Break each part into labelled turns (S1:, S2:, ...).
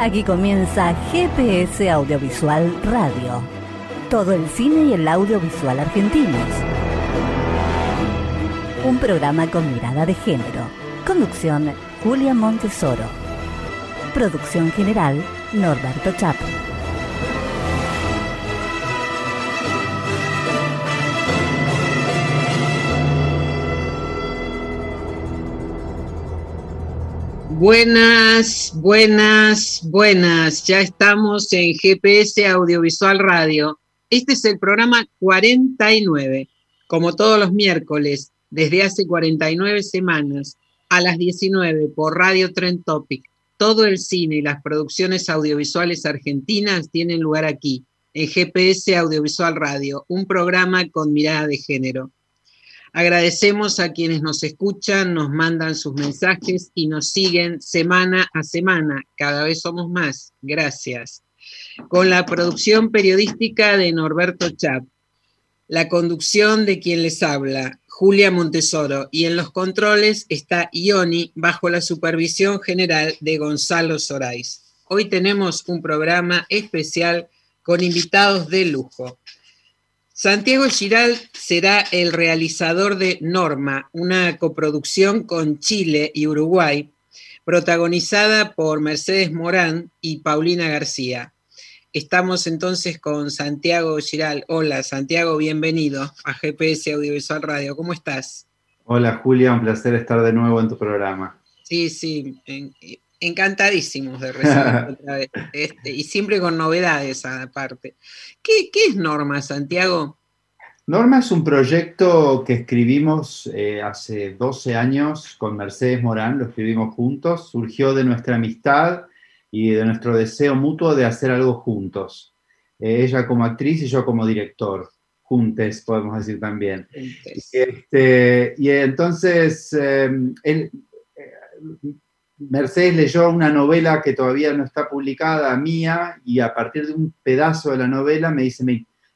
S1: Aquí comienza GPS Audiovisual Radio. Todo el cine y el audiovisual argentinos. Un programa con mirada de género. Conducción Julia Montesoro. Producción general Norberto Chap.
S2: Buenas, buenas, buenas. Ya estamos en GPS Audiovisual Radio. Este es el programa 49, como todos los miércoles, desde hace 49 semanas, a las 19 por Radio Trend Topic. Todo el cine y las producciones audiovisuales argentinas tienen lugar aquí, en GPS Audiovisual Radio, un programa con mirada de género. Agradecemos a quienes nos escuchan, nos mandan sus mensajes y nos siguen semana a semana. Cada vez somos más. Gracias. Con la producción periodística de Norberto Chap, la conducción de quien les habla, Julia Montesoro, y en los controles está Ioni bajo la supervisión general de Gonzalo Sorais. Hoy tenemos un programa especial con invitados de lujo. Santiago Giral será el realizador de Norma, una coproducción con Chile y Uruguay, protagonizada por Mercedes Morán y Paulina García. Estamos entonces con Santiago Giral. Hola, Santiago, bienvenido a GPS Audiovisual Radio. ¿Cómo estás?
S3: Hola, Julia, un placer estar de nuevo en tu programa.
S2: Sí, sí, encantadísimos de recibir otra vez. Este, y siempre con novedades aparte. ¿Qué, ¿Qué, es Norma, Santiago?
S3: Norma es un proyecto que escribimos eh, hace 12 años con Mercedes Morán, lo escribimos juntos, surgió de nuestra amistad y de nuestro deseo mutuo de hacer algo juntos. Eh, ella como actriz y yo como director, juntes, podemos decir también. Este, y entonces, eh, él, Mercedes leyó una novela que todavía no está publicada, mía, y a partir de un pedazo de la novela me dice,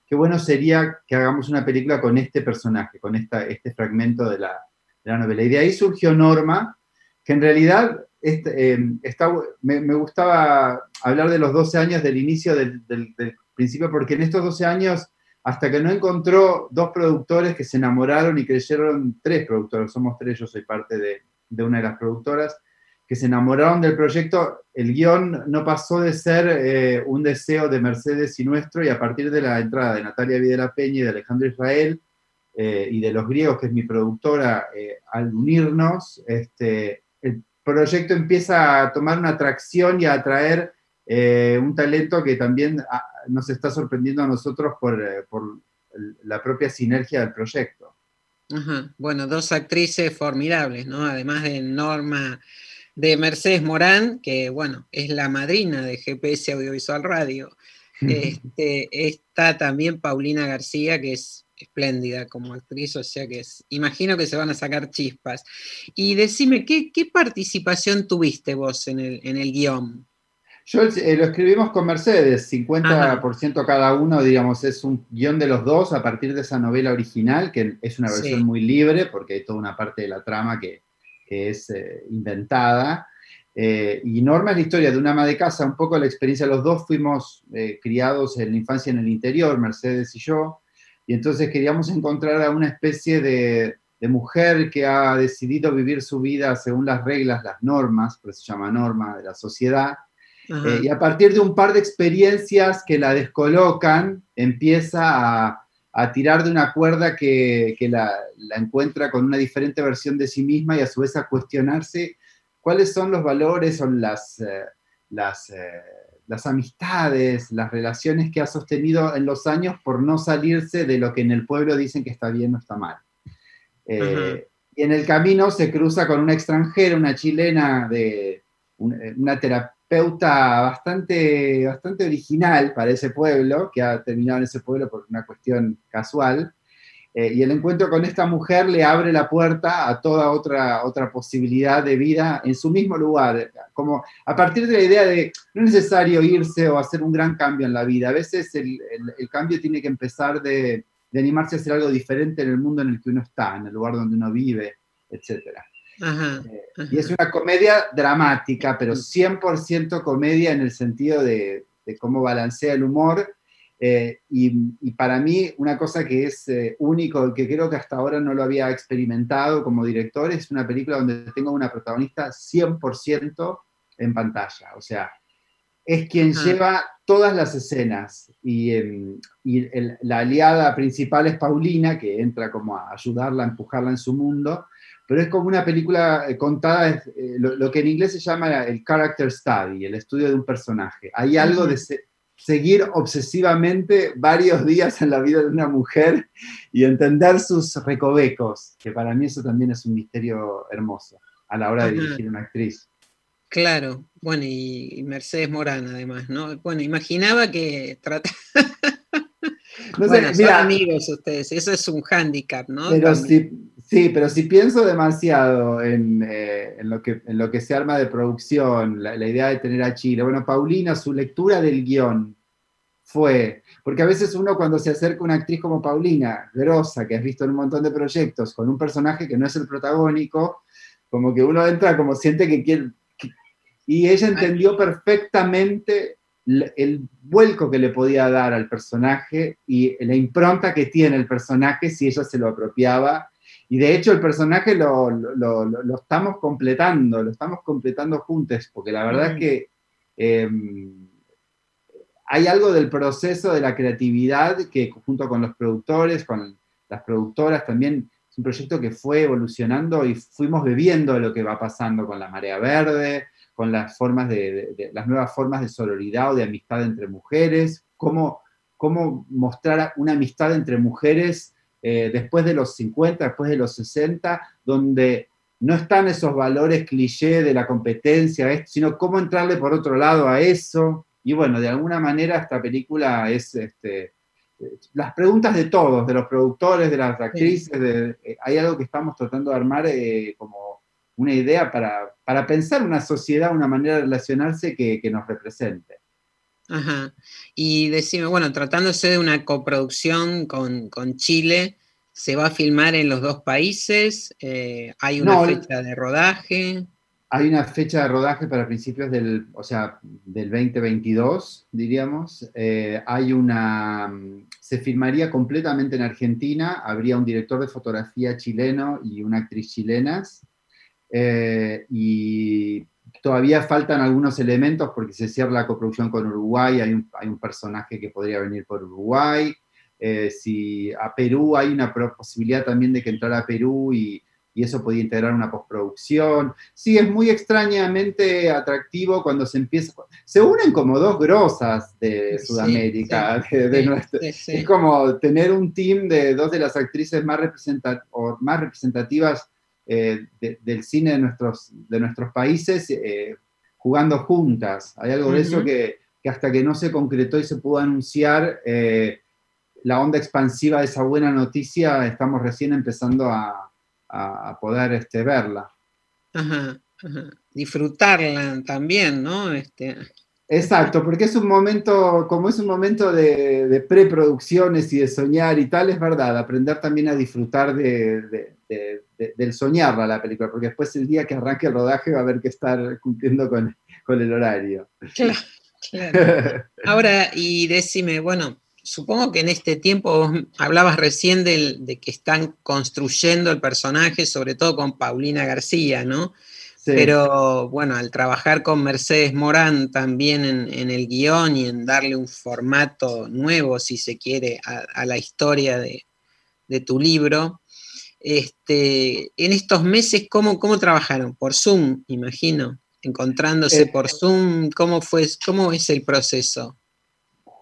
S3: qué bueno sería que hagamos una película con este personaje, con esta, este fragmento de la, novela. Y de ahí surgió Norma, que en realidad este, eh, me, gustaba hablar de los 12 años del inicio del, principio, porque en estos 12 años, hasta que no encontró dos productores que se enamoraron y creyeron, tres productores, somos tres, yo soy parte de, de una de las productoras, que se enamoraron del proyecto, el guion no pasó de ser eh, un deseo de Mercedes y nuestro, y a partir de la entrada de Natalia Videla Peña y de Alejandro Israel, eh, y de Los Griegos, que es mi productora, eh, al unirnos, este, el proyecto empieza a tomar una atracción y a atraer un talento que también ah, nos está sorprendiendo a nosotros por, por la propia sinergia del proyecto.
S2: Bueno, dos actrices formidables, ¿no? Además de Norma de Mercedes Morán, que bueno, es la madrina de GPS Audiovisual Radio. Este, está también Paulina García, que es espléndida como actriz, o sea que es, imagino que se van a sacar chispas. Y decime, ¿qué, participación tuviste vos en el, en el guion?
S3: Yo eh, lo escribimos con Mercedes, 50% cada uno, digamos, es un guion de los dos a partir de esa novela original, que es una versión muy libre, porque hay toda una parte de la trama que, es eh, inventada. Eh, y Norma es la historia de una ama de casa, un poco la experiencia, los dos fuimos eh, criados en la infancia en el interior, Mercedes y yo, y entonces queríamos encontrar a una especie de, mujer que ha decidido vivir su vida según las reglas, las normas, por eso se llama norma de la sociedad, eh, y a partir de un par de experiencias que la descolocan, empieza a, tirar de una cuerda que, la, encuentra con una diferente versión de sí misma y a su vez a cuestionarse cuáles son los valores, son las, eh, las, eh, las, amistades, las relaciones que ha sostenido en los años por no salirse de lo que en el pueblo dicen que está bien o está mal. Eh, y en el camino se cruza con una extranjera, una chilena, de, una terapeuta bastante, bastante original para ese pueblo, que ha terminado en ese pueblo por una cuestión casual, eh, y el encuentro con esta mujer le abre la puerta a toda otra, otra posibilidad de vida en su mismo lugar. Como a partir de la idea de no es necesario irse o hacer un gran cambio en la vida. A veces el, el, cambio tiene que empezar de, de, animarse a hacer algo diferente en el mundo en el que uno está, en el lugar donde uno vive, Eh, y es una comedia dramática, pero 100% mm. comedia en el sentido de, de cómo balancea el humor eh, y, para mí, una cosa que es eh, único, que creo que hasta ahora no lo había experimentado como director, es una película donde tengo una protagonista 100% en pantalla. O sea, es quien lleva todas las escenas. Y, em, la aliada principal es Paulina, que entra como a ayudarla, a empujarla en su mundo. Pero es como una película eh, contada, lo, lo, que en inglés se llama el character study, el estudio de un personaje. Hay algo de seguir obsesivamente varios días en la vida de una mujer y entender sus recovecos, que para mí eso también es un misterio hermoso a la hora de dirigir una actriz.
S2: Claro, bueno, y Mercedes Morán además, ¿no? Bueno, imaginaba que trata... no sé, son amigos ustedes, eso es un hándicap, ¿no?
S3: Pero sí, pero si pienso demasiado en, eh, en, lo que, en lo que se arma de producción, la, idea de tener a Chile, bueno, Paulina, su lectura del guion fue, porque a veces uno cuando se acerca a una actriz como Paulina, grosa, que has visto en un montón de proyectos, con un personaje que no es el protagónico, como que uno entra como siente que quiere... y ella entendió perfectamente el vuelco que le podía dar al personaje y la impronta que tiene el personaje si ella se lo apropiaba. Y de hecho el personaje lo, estamos completando, lo estamos completando juntos, porque la verdad es que em, hay algo del proceso de la creatividad que junto con los productores, con las productoras también, es un proyecto que fue evolucionando y fuimos bebiendo lo que va pasando con la marea verde, con las, formas de, las nuevas formas de sororidad o de amistad entre mujeres, cómo, cómo mostrar una amistad entre mujeres eh, después de los 50, después de los 60, donde no están esos valores cliché de la competencia, sino cómo entrarle por otro lado a eso. Y bueno, de alguna manera esta película es este, las preguntas de todos, de los productores, de las actrices, eh, hay algo que estamos tratando de armar eh, como una idea para, para, pensar una sociedad, una manera de relacionarse que, nos represente.
S2: Ajá. Y decime, bueno, tratándose de una coproducción con, Chile, ¿se va a filmar en los dos países? Eh, ¿Hay una fecha de rodaje?
S3: Hay una fecha de rodaje para principios del, o sea, del 2022, diríamos. Eh, hay una, se filmaría completamente en Argentina, habría un director de fotografía chileno y una actriz chilenas. Eh, y todavía faltan algunos elementos porque se cierra la coproducción con Uruguay, hay un, hay un personaje que podría venir por Uruguay. Eh, si a Perú hay una posibilidad también de que entrara a Perú y, y eso podía integrar una postproducción. Sí, es muy extrañamente atractivo cuando se empieza. Se unen como dos grosas de Sudamérica. es como tener un team de dos de las actrices más, más representativas eh, del cine de nuestros, de nuestros países eh, jugando juntas. Hay algo de eso que, hasta que no se concretó y se pudo anunciar, eh, la onda expansiva de esa buena noticia, estamos recién empezando a, poder este, verla.
S2: Disfrutarla también, ¿no? Este...
S3: Exacto, porque es un momento, como es un momento de, preproducciones y de soñar y tal, es verdad, aprender también a disfrutar de, del soñarla la película, porque después el día que arranque el rodaje va a haber que estar cumpliendo con, el horario.
S2: Claro, claro. Ahora, y decime, bueno, supongo que en este tiempo hablabas recién de que están construyendo el personaje, sobre todo con Paulina García, ¿no? Pero bueno, al trabajar con Mercedes Morán también en, el guion y en darle un formato nuevo, si se quiere, a, la historia de, tu libro, este, en estos meses, ¿cómo, ¿cómo trabajaron? Por Zoom, imagino, encontrándose eh, por Zoom, ¿cómo, fue, ¿cómo es el proceso?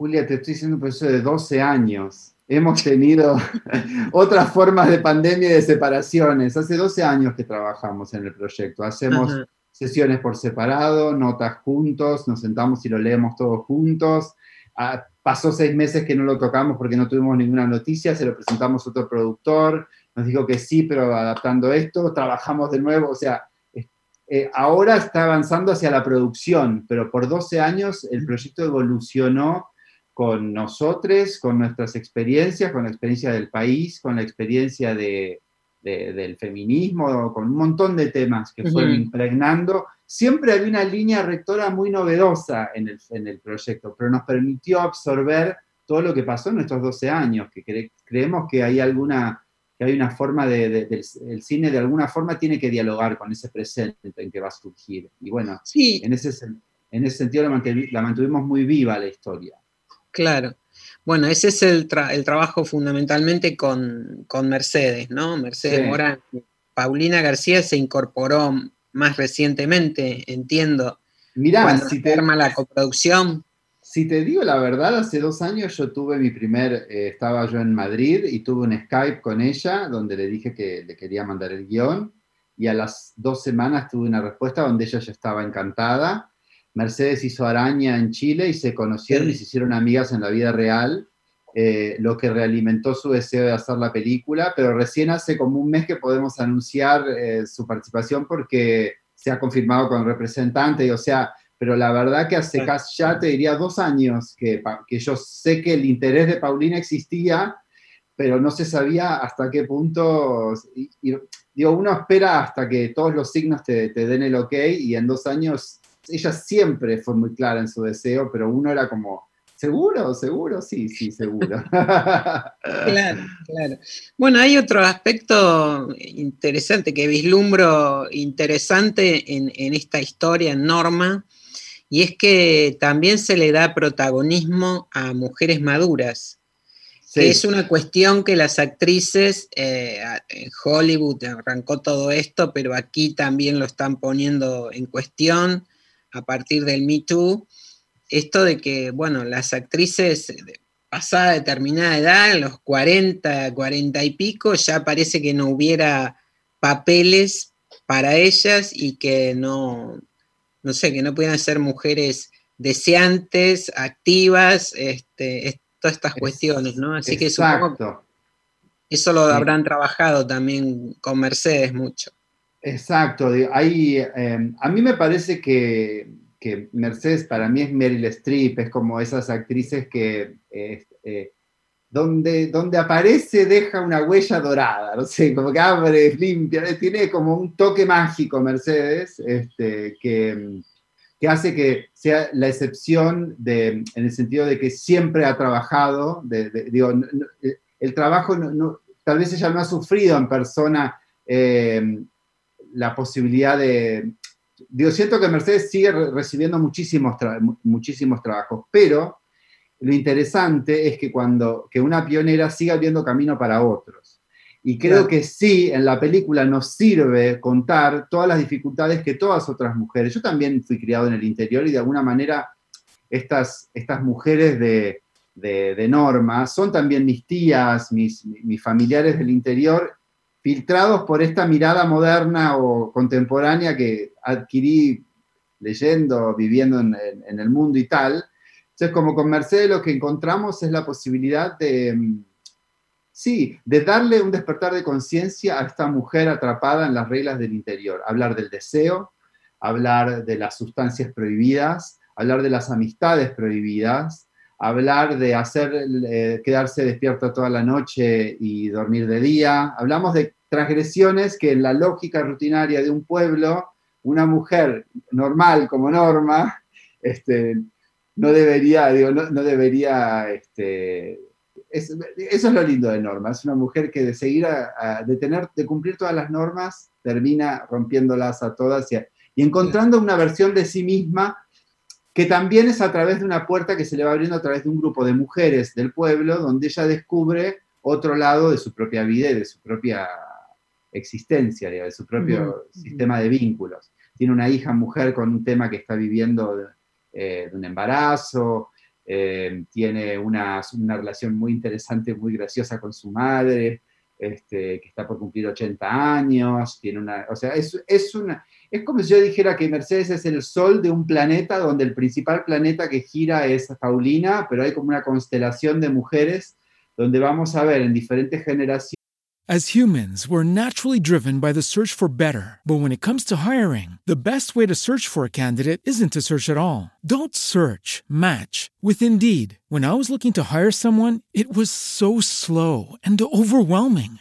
S3: Julia, te estoy diciendo un proceso de 12 años. Hemos tenido otras formas de pandemia y de separaciones. Hace 12 años que trabajamos en el proyecto. Hacemos sesiones por separado, notas juntos, nos sentamos y lo leemos todos juntos. Ah, pasó seis meses que no lo tocamos porque no tuvimos ninguna noticia, se lo presentamos a otro productor, nos dijo que sí, pero adaptando esto, trabajamos de nuevo, o sea, eh, ahora está avanzando hacia la producción, pero por 12 años el proyecto evolucionó con nosotros, con nuestras experiencias, con la experiencia del país, con la experiencia de, del feminismo, con un montón de temas que fueron impregnando. Siempre había una línea rectora muy novedosa en el, en el, proyecto, pero nos permitió absorber todo lo que pasó en estos 12 años, que creemos que hay alguna que hay una forma de, el cine de alguna forma tiene que dialogar con ese presente en que va a surgir. Y bueno, sí. en, ese, en ese sentido la mantuvimos muy viva la historia.
S2: Claro. Bueno, ese es el, trabajo fundamentalmente con, Mercedes, ¿no? Mercedes Morán. Paulina García se incorporó más recientemente, entiendo.
S3: Mira, si
S2: te arma la coproducción.
S3: Si te digo la verdad, hace dos años yo tuve mi primer, eh, estaba yo en Madrid y tuve un Skype con ella donde le dije que le quería mandar el guion y a las dos semanas tuve una respuesta donde ella ya estaba encantada Mercedes hizo Araña en Chile y se conocieron y se hicieron amigas en la vida real, eh, lo que realimentó su deseo de hacer la película, pero recién hace como un mes que podemos anunciar eh, su participación porque se ha confirmado con representante, o sea, pero la verdad que hace casi ya te diría dos años que, que yo sé que el interés de Paulina existía, pero no se sabía hasta qué punto, digo, uno espera hasta que todos los signos te, te den el ok y en dos años ella siempre fue muy clara en su deseo, pero uno era como, ¿seguro? ¿Seguro? Sí, sí, seguro.
S2: claro, claro. Bueno, hay otro aspecto interesante que vislumbro interesante en, esta historia, en Norma, y es que también se le da protagonismo a mujeres maduras. es una cuestión que las actrices eh, en Hollywood arrancó todo esto, pero aquí también lo están poniendo en cuestión a partir del Me Too, esto de que, bueno, las actrices pasada determinada edad, los 40, 40 y pico, ya parece que no hubiera papeles para ellas y que no, no sé, que no pudieran ser mujeres deseantes, activas, este, todas estas cuestiones, ¿no? Así que supongo eso lo habrán trabajado también con Mercedes mucho.
S3: Exacto, hay, em, a mí me parece que, Mercedes para mí es Meryl Streep, es como esas actrices que eh, donde, donde aparece deja una huella dorada, no sé, como que abre, limpia, tiene como un toque mágico Mercedes, este, que, que, hace que sea la excepción de, en el sentido de que siempre ha trabajado, digo, el trabajo, tal vez ella no ha sufrido en persona. Eh, la posibilidad de... Digo, siento que Mercedes sigue recibiendo muchísimos, muchísimos trabajos, pero lo interesante es que cuando que una pionera siga abriendo camino para otros. Y creo que sí, en la película nos sirve contar todas las dificultades que todas otras mujeres. Yo también fui criado en el interior y de alguna manera estas, estas mujeres de, de, norma son también mis tías, mis, mis familiares del interior filtrados por esta mirada moderna o contemporánea que adquirí leyendo, viviendo en, el mundo y tal. Entonces, como con Mercedes lo que encontramos es la posibilidad de, mm, sí, de darle un despertar de conciencia a esta mujer atrapada en las reglas del interior. Hablar del deseo, hablar de las sustancias prohibidas, hablar de las amistades prohibidas, hablar de hacer, eh, quedarse despierta toda la noche y dormir de día. Hablamos de transgresiones que en la lógica rutinaria de un pueblo, una mujer normal como norma, este, no debería, no, debería, este, eso es lo lindo de Norma, es una mujer que de seguir, de, tener, de cumplir todas las normas, termina rompiéndolas a todas y, y encontrando una versión de sí misma que también es a través de una puerta que se le va abriendo a través de un grupo de mujeres del pueblo, donde ella descubre otro lado de su propia vida y de su propia existencia, de su propio sistema de vínculos. Tiene una hija mujer con un tema que está viviendo eh, de un embarazo, eh, tiene una, una, relación muy interesante, muy graciosa con su madre, este, que está por cumplir 80 años, tiene una, o sea, es, es, una, es como si yo dijera que Mercedes es el sol de un planeta donde el principal planeta que gira es Paulina, pero hay como una constelación de mujeres donde vamos a ver en diferentes generaciones
S4: As humans, we're naturally driven by the search for better. But when it comes to hiring, the best way to search for a candidate isn't to search at all. Don't search, match with Indeed. When I was looking to hire someone, it was so slow and overwhelming.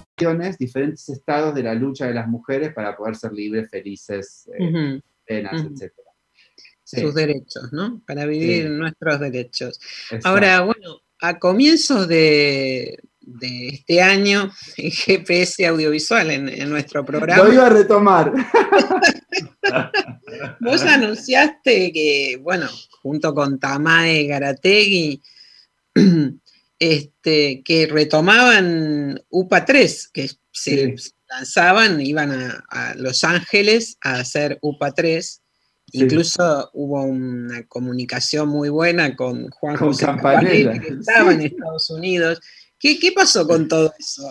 S3: Diferentes estados de la lucha de las mujeres para poder ser libres, felices, eh, uh -huh. plenas, uh -huh. etc.
S2: Sí. Sus derechos, ¿no? Para vivir sí. nuestros derechos. Exacto. Ahora, bueno, a comienzos de, de, este año en GPS audiovisual en, en, nuestro programa.
S3: Lo iba a retomar.
S2: Vos anunciaste que, bueno, junto con Tamae Garategui, este, que retomaban UPA 3, que se sí. lanzaban, iban a, a, Los Ángeles a hacer UPA 3. Sí. Incluso hubo una comunicación muy buena con Juan
S3: con
S2: José
S3: Campanella,
S2: que estaba en Estados Unidos. ¿Qué, ¿Qué, pasó con todo eso?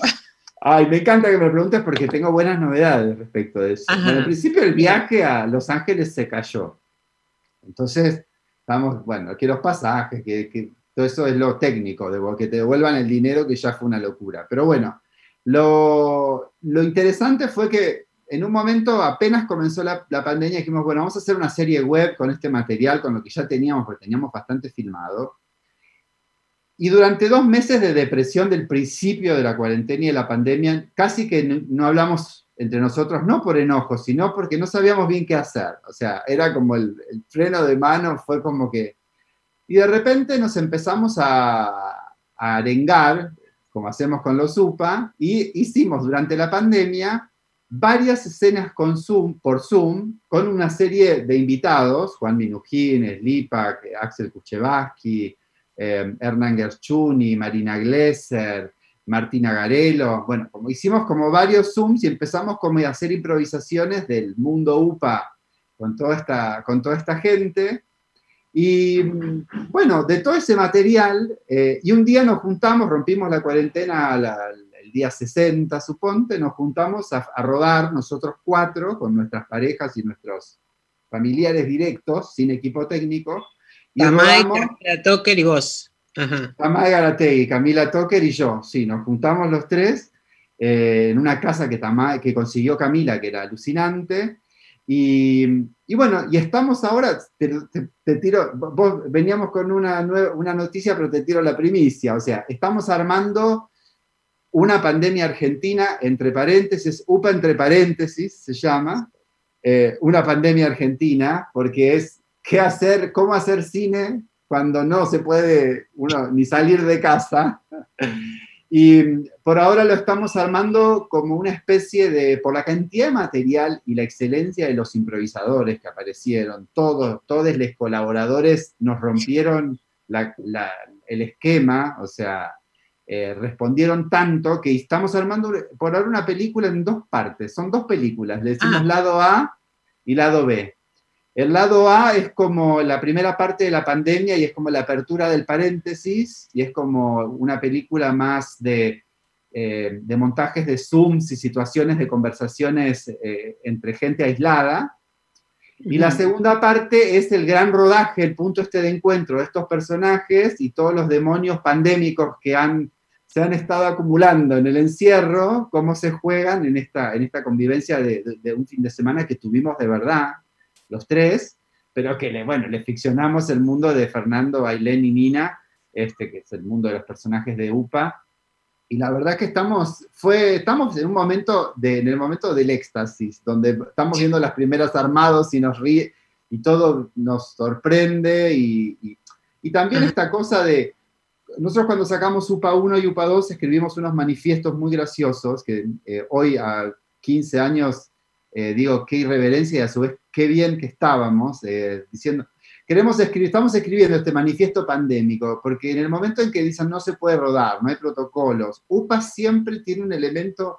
S3: Ay, me encanta que me preguntes porque tengo buenas novedades respecto de eso. Bueno, al principio el viaje a Los Ángeles se cayó. Entonces, estamos, bueno, que los pasajes, que, que todo eso es lo técnico, de que te devuelvan el dinero, que ya fue una locura. Pero bueno, lo, lo interesante fue que en un momento apenas comenzó la, la, pandemia, dijimos, bueno, vamos a hacer una serie web con este material, con lo que ya teníamos, porque teníamos bastante filmado. Y durante dos meses de depresión del principio de la cuarentena y de la pandemia, casi que no, no hablamos entre nosotros, no por enojo, sino porque no sabíamos bien qué hacer. O sea, era como el, el freno de mano, fue como que... Y de repente nos empezamos a, a arengar, como hacemos con los UPA, y hicimos durante la pandemia varias escenas con Zoom, por Zoom con una serie de invitados, Juan Minujín, Slipak, Axel Kuchevaski, eh, Hernán Gerchuni, Marina Glesser, Martina Garelo, bueno, como hicimos como varios Zooms y empezamos como a hacer improvisaciones del mundo UPA con toda esta, con toda esta gente. Y bueno, de todo ese material, eh, y un día nos juntamos, rompimos la cuarentena, la, el día 60, suponte, nos juntamos a, a, rodar nosotros cuatro, con nuestras parejas y nuestros familiares directos, sin equipo técnico.
S2: Y Tamay, Camila Toker y vos.
S3: Tamay Garategui, Camila Toker y yo, sí, nos juntamos los tres eh, en una casa que, Tamay, que consiguió Camila, que era alucinante. Y, y, bueno, y estamos ahora, te, te, te, tiro, vos veníamos con una, nueva, una noticia, pero te tiro la primicia, o sea, estamos armando una pandemia argentina, entre paréntesis, UPA entre paréntesis se llama, eh, una pandemia argentina, porque es qué hacer, cómo hacer cine cuando no se puede uno ni salir de casa. Y por ahora lo estamos armando como una especie de, por la cantidad de material y la excelencia de los improvisadores que aparecieron, todos, todos los colaboradores nos rompieron el esquema, o sea, eh, respondieron tanto que estamos armando por ahora una película en dos partes, son dos películas, le decimos ah. lado A y lado B. El lado A es como la primera parte de la pandemia y es como la apertura del paréntesis y es como una película más de, eh, de montajes de Zooms y situaciones de conversaciones eh, entre gente aislada. Y la segunda parte es el gran rodaje, el punto este de encuentro de estos personajes y todos los demonios pandémicos que han, se han estado acumulando en el encierro, cómo se juegan en esta, en esta convivencia de, de un fin de semana que tuvimos de verdad los tres, pero que le, bueno, le ficcionamos el mundo de Fernando, Ailén y Nina, este, que es el mundo de los personajes de UPA. Y la verdad que estamos, fue, estamos en un momento, de, en el momento del éxtasis, donde estamos viendo las primeras armados y nos ríe, y todo nos sorprende, y, y, también esta cosa de, nosotros cuando sacamos UPA 1 y UPA 2 escribimos unos manifiestos muy graciosos, que eh, hoy a 15 años eh, digo, qué irreverencia y a su vez qué bien que estábamos eh, diciendo, queremos escribir, estamos escribiendo este manifiesto pandémico, porque en el momento en que dicen no se puede rodar, no hay protocolos, UPA siempre tiene un elemento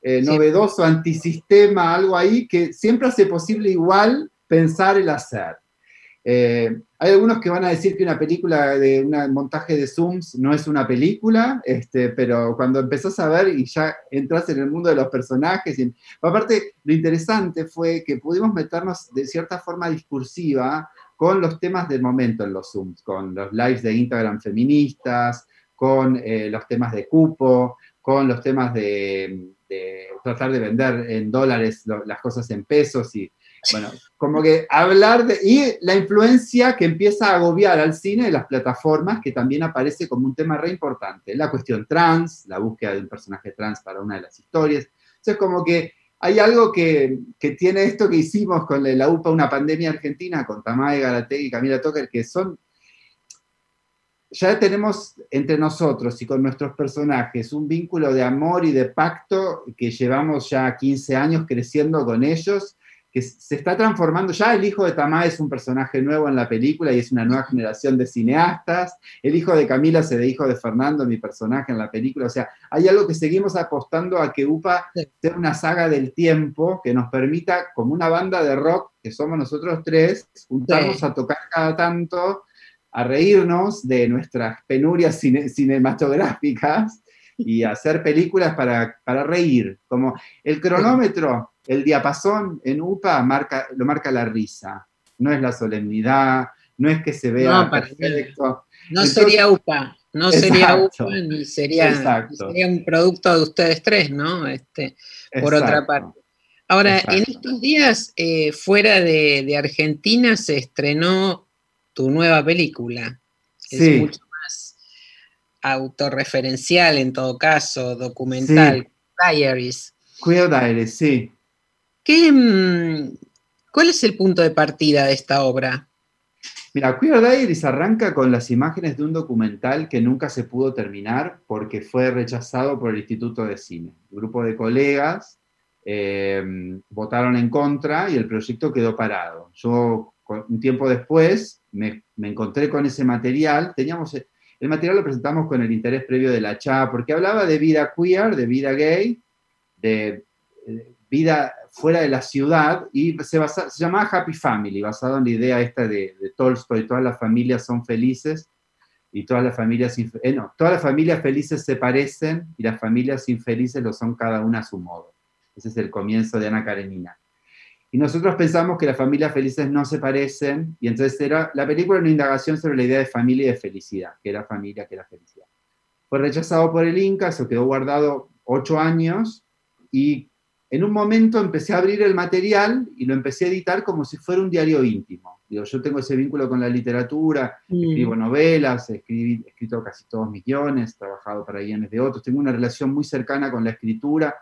S3: eh, novedoso, antisistema, algo ahí que siempre hace posible igual pensar el hacer. Eh, hay algunos que van a decir que una película de un montaje de Zooms no es una película, este, pero cuando empezás a ver y ya entras en el mundo de los personajes, y, aparte lo interesante fue que pudimos meternos de cierta forma discursiva con los temas del momento en los Zooms, con los lives de Instagram feministas, con eh, los temas de cupo, con los temas de, tratar de vender en dólares las cosas en pesos y bueno, como que hablar de... Y la influencia que empieza a agobiar al cine de las plataformas, que también aparece como un tema re importante. La cuestión trans, la búsqueda de un personaje trans para una de las historias. Entonces, como que hay algo que, que tiene esto que hicimos con la UPA, una pandemia argentina, con Tamae Garateg y Camila Toker, que son ya tenemos entre nosotros y con nuestros personajes un vínculo de amor y de pacto que llevamos ya 15 años creciendo con ellos que se está transformando, ya el hijo de Tamá es un personaje nuevo en la película y es una nueva generación de cineastas, el hijo de Camila se de hijo de Fernando, mi personaje en la película, o sea, hay algo que seguimos apostando a que UPA sea una saga del tiempo que nos permita, como una banda de rock, que somos nosotros tres, juntarnos a tocar cada tanto, a reírnos de nuestras penurias cinematográficas y hacer películas para, para reír, como el cronómetro el diapasón en UPA marca, lo marca la risa, no es la solemnidad, no es que se vea
S2: no, perfecto. No sería UPA, no sería UPA ni sería, un producto de ustedes tres, ¿no? Este, por otra parte. Ahora, en estos días, eh, fuera de, Argentina, se estrenó tu nueva película. Es mucho más autorreferencial en todo caso, documental, Diaries.
S3: Queer Diaries, sí.
S2: Mm, ¿Cuál es el punto de partida de esta obra?
S3: Mira, Queer Diaries arranca con las imágenes de un documental que nunca se pudo terminar porque fue rechazado por el Instituto de Cine. Un grupo de colegas eh, votaron en contra y el proyecto quedó parado. Yo, un tiempo después, me, encontré con ese material. Teníamos, el material lo presentamos con el interés previo de la CHA, porque hablaba de vida queer, de vida gay, de vida fuera de la ciudad y se, basa, se llamaba Happy Family, basado en la idea esta de, de Tolstoy, todas las familias son felices y todas las familias, eh, no, todas las familias felices se parecen y las familias infelices lo son cada una a su modo. Ese es el comienzo de Ana Karenina. Y nosotros pensamos que las familias felices no se parecen, y entonces era, la película era una indagación sobre la idea de familia y de felicidad, que era familia, que era felicidad. Fue rechazado por el Inca, eso quedó guardado ocho años, y en un momento empecé a abrir el material y lo empecé a editar como si fuera un diario íntimo. Digo, yo tengo ese vínculo con la literatura,
S2: Mm.
S3: escribo novelas, escribí- he escrito casi todos mis guiones, he trabajado para guiones de otros, tengo una relación muy cercana con la escritura,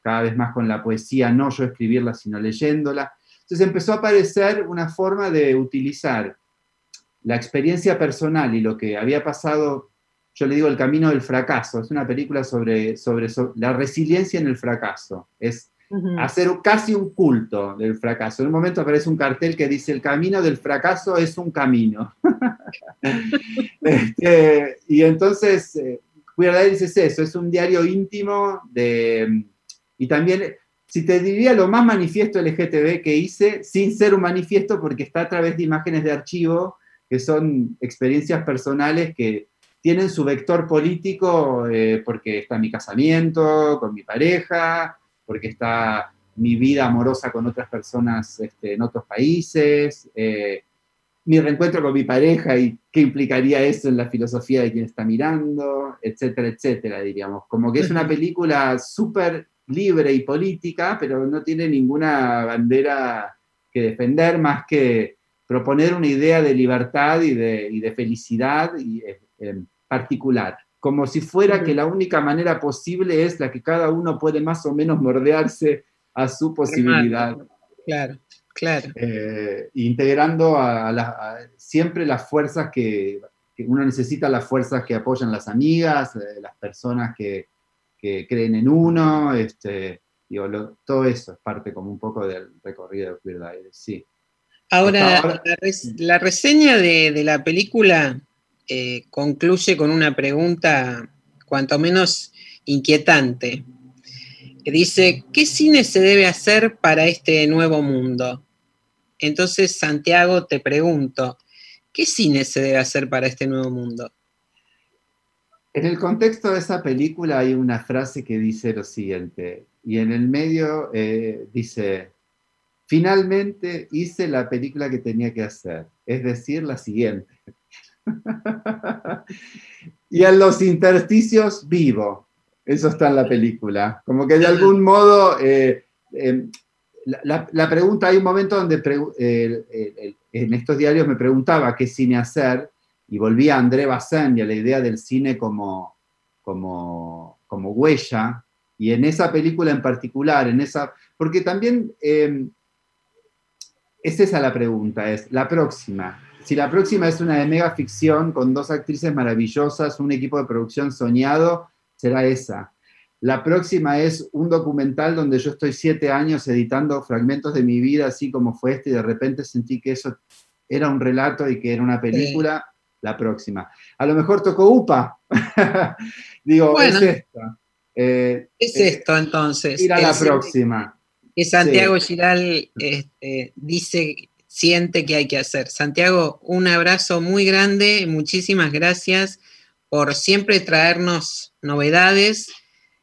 S3: cada vez más con la poesía, no yo escribirla, sino leyéndola. Entonces empezó a aparecer una forma de utilizar la experiencia personal y lo que había pasado, yo le digo El Camino del Fracaso, es una película sobre, sobre, so- la resiliencia en el fracaso, es Hacer casi un culto del fracaso. En un momento aparece un cartel que dice, el camino del fracaso es un camino. Este, y entonces, eh, es eso, es un diario íntimo de... Y también, si te diría lo más manifiesto LGTB que hice, sin ser un manifiesto, porque está a través de imágenes de archivo, que son experiencias personales que tienen su vector político, eh, porque está mi casamiento con mi pareja, porque está mi vida amorosa con otras personas este, en otros países, eh, mi reencuentro con mi pareja y qué implicaría eso en la filosofía de quien está mirando, etcétera, etcétera, diríamos. Como que es una película súper libre y política, pero no tiene ninguna bandera que defender más que proponer una idea de libertad y de, y de felicidad y, eh, particular. Como si fuera que la única manera posible es la que cada uno puede más o menos mordearse a su posibilidad.
S2: Claro, claro.
S3: Eh, integrando a, a la- a siempre las fuerzas que, que uno necesita, las fuerzas que apoyan las amigas, eh, las personas que, que creen en uno, este, digo, lo- todo eso es parte como un poco del recorrido de Queer Diaries, sí.
S2: Ahora, la, res- la reseña de, de la película eh, concluye con una pregunta cuanto menos inquietante. Que dice, ¿qué cine se debe hacer para este nuevo mundo? Entonces, Santiago, te pregunto, ¿qué cine se debe hacer para este nuevo mundo?
S3: En el contexto de esa película hay una frase que dice lo siguiente, y en el medio eh, dice, finalmente hice la película que tenía que hacer, es decir, la siguiente. Y en los intersticios vivo, eso está en la película, como que de algún modo, eh, eh, la, la- pregunta, hay un momento donde en estos diarios me preguntaba qué cine hacer, y volví a André Bazin y a la idea del cine como, como, como huella, y en esa película en particular, en esa, porque también eh, es esa la pregunta, es la próxima. Si la próxima es una de mega ficción con dos actrices maravillosas, un equipo de producción soñado, será esa. La próxima es un documental donde yo estoy siete años editando fragmentos de mi vida, así como fue este, y de repente sentí que eso era un relato y que era una película. La próxima. A lo mejor tocó UPA. Digo,
S2: Bueno.
S3: es esta. Eh,
S2: Es
S3: eh,
S2: esto entonces.
S3: ir a la próxima.
S2: Que Santiago Giral este, dice, siente que hay que hacer. Santiago, un abrazo muy grande, muchísimas gracias por siempre traernos novedades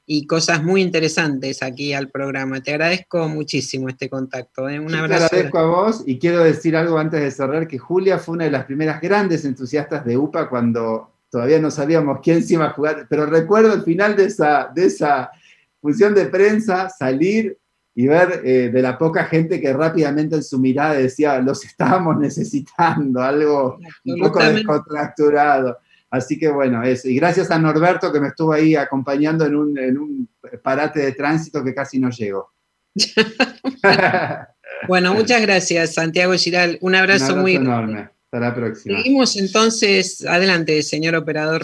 S2: y cosas muy interesantes aquí al programa. Te agradezco muchísimo este contacto. ¿eh? Un
S3: Yo te
S2: abrazo.
S3: agradezco a vos y quiero decir algo antes de cerrar, que Julia fue una de las primeras grandes entusiastas de UPA cuando todavía no sabíamos quién se iba a jugar, pero recuerdo el final de esa, de esa función de prensa, salir y ver eh, de la poca gente que rápidamente en su mirada decía, los estábamos necesitando, algo un poco descontracturado. Así que bueno, eso. Y gracias a Norberto que me estuvo ahí acompañando en un, en un parate de tránsito que casi no llegó.
S2: Bueno, muchas gracias, Santiago Giral. Un abrazo,
S3: Un
S2: muy
S3: enorme. Hasta la próxima.
S2: Seguimos entonces. Adelante, señor operador.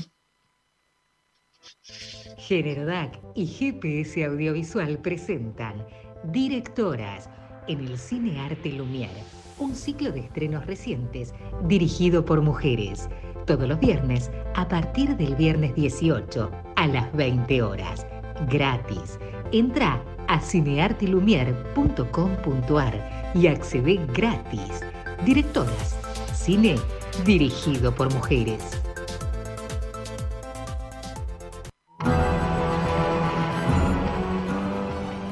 S5: Género DAC y GPS Audiovisual presentan Directoras en el Cine Arte Lumière, un ciclo de estrenos recientes dirigido por mujeres. Todos los viernes a partir del viernes 18 a las 20 horas. Gratis. Entra a cineartelumière.com.ar y accede gratis. Directoras. Cine dirigido por mujeres.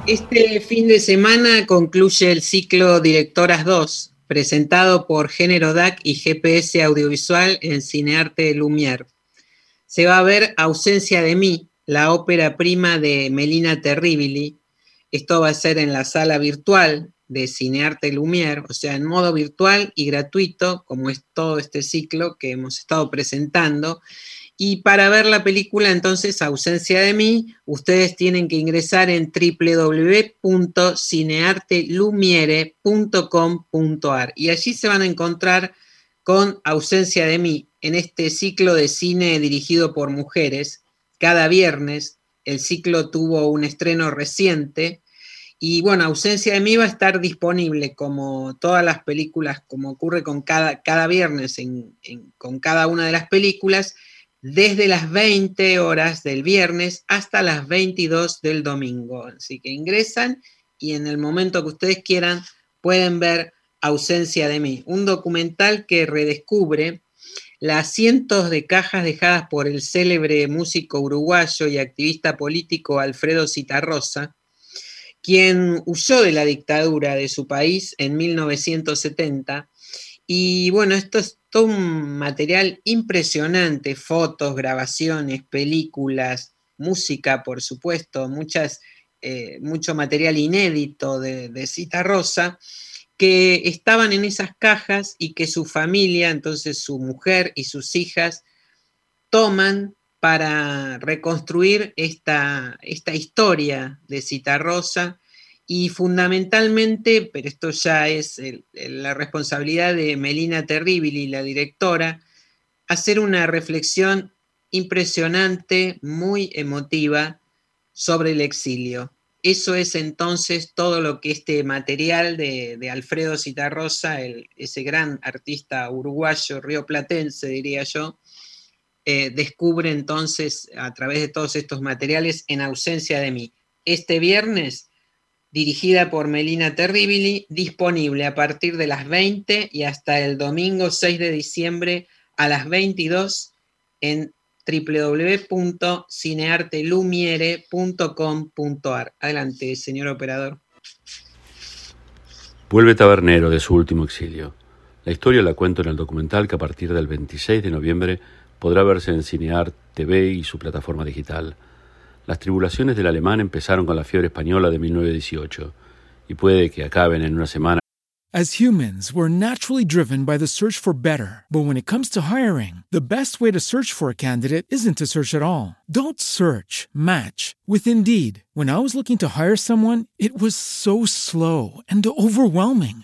S2: Este fin de semana concluye el ciclo Directoras 2, presentado por Género DAC y GPS Audiovisual en Cinearte Lumière. Se va a ver Ausencia de mí, la ópera prima de Melina Terribili, Esto va a ser en la sala virtual de Cinearte Lumière, o sea, en modo virtual y gratuito, como es todo este ciclo que hemos estado presentando. Y para ver la película, entonces, Ausencia de mí, ustedes tienen que ingresar en www.cineartelumiere.com.ar y allí se van a encontrar con Ausencia de mí en este ciclo de cine dirigido por mujeres. Cada viernes el ciclo tuvo un estreno reciente. Y bueno, Ausencia de mí va a estar disponible como todas las películas, como ocurre con cada, cada viernes con cada una de las películas desde las 20 horas del viernes hasta las 22 del domingo. Así que ingresan y en el momento que ustedes quieran pueden ver Ausencia de mí, un documental que redescubre las cientos de cajas dejadas por el célebre músico uruguayo y activista político Alfredo Citarrosa, quien huyó de la dictadura de su país en 1970 y bueno, esto es todo un material impresionante, fotos, grabaciones, películas, música, por supuesto, muchas, eh, mucho material inédito de, de Cita Rosa, que estaban en esas cajas y que su familia, entonces su mujer y sus hijas, toman para reconstruir esta, esta historia de Cita Rosa y fundamentalmente, pero esto ya es la responsabilidad de Melina Terribili, la directora, hacer una reflexión impresionante, muy emotiva sobre el exilio. Eso es entonces todo lo que este material de, Alfredo Citarrosa, ese gran artista uruguayo, rioplatense, diría yo, eh, descubre entonces a través de todos estos materiales en ausencia de mí. Este viernes dirigida por Melina Terribili, disponible a partir de las 20 y hasta el domingo 6 de diciembre a las 22 en www.cineartelumiere.com.ar. Adelante, señor operador.
S6: Vuelve Tabernero de su último exilio. La historia la cuento en el documental que a partir del 26 de noviembre podrá verse en Cinear TV y su plataforma digital. Las tribulaciones del alemán empezaron con la fiebre española de 1918 y puede que acaben en una semana.
S4: As humans, we're naturally driven by the search for better. But when it comes to hiring, the best way to search for a candidate isn't to search at all. Don't search, match with Indeed. When I was looking to hire someone, it was so slow and overwhelming.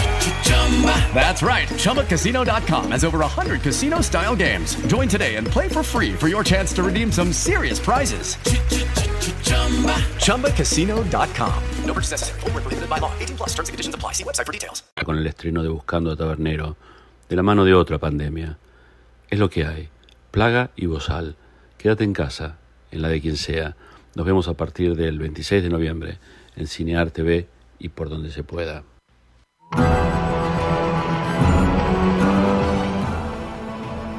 S7: That's right. ChumbaCasino.com has over 100 casino style games. Join today and play for free for your chance to redeem some serious prizes. ChumbaCasino.com. No purchase necessary. Forward, prohibited by law. 18 plus terms and conditions apply. See website for details.
S6: Con el estreno de Buscando a Tabernero, de la mano de otra pandemia. Es lo que hay. Plaga y bozal. Quédate en casa, en la de quien sea. Nos vemos a partir del 26 de noviembre en Cinear TV y por donde se pueda.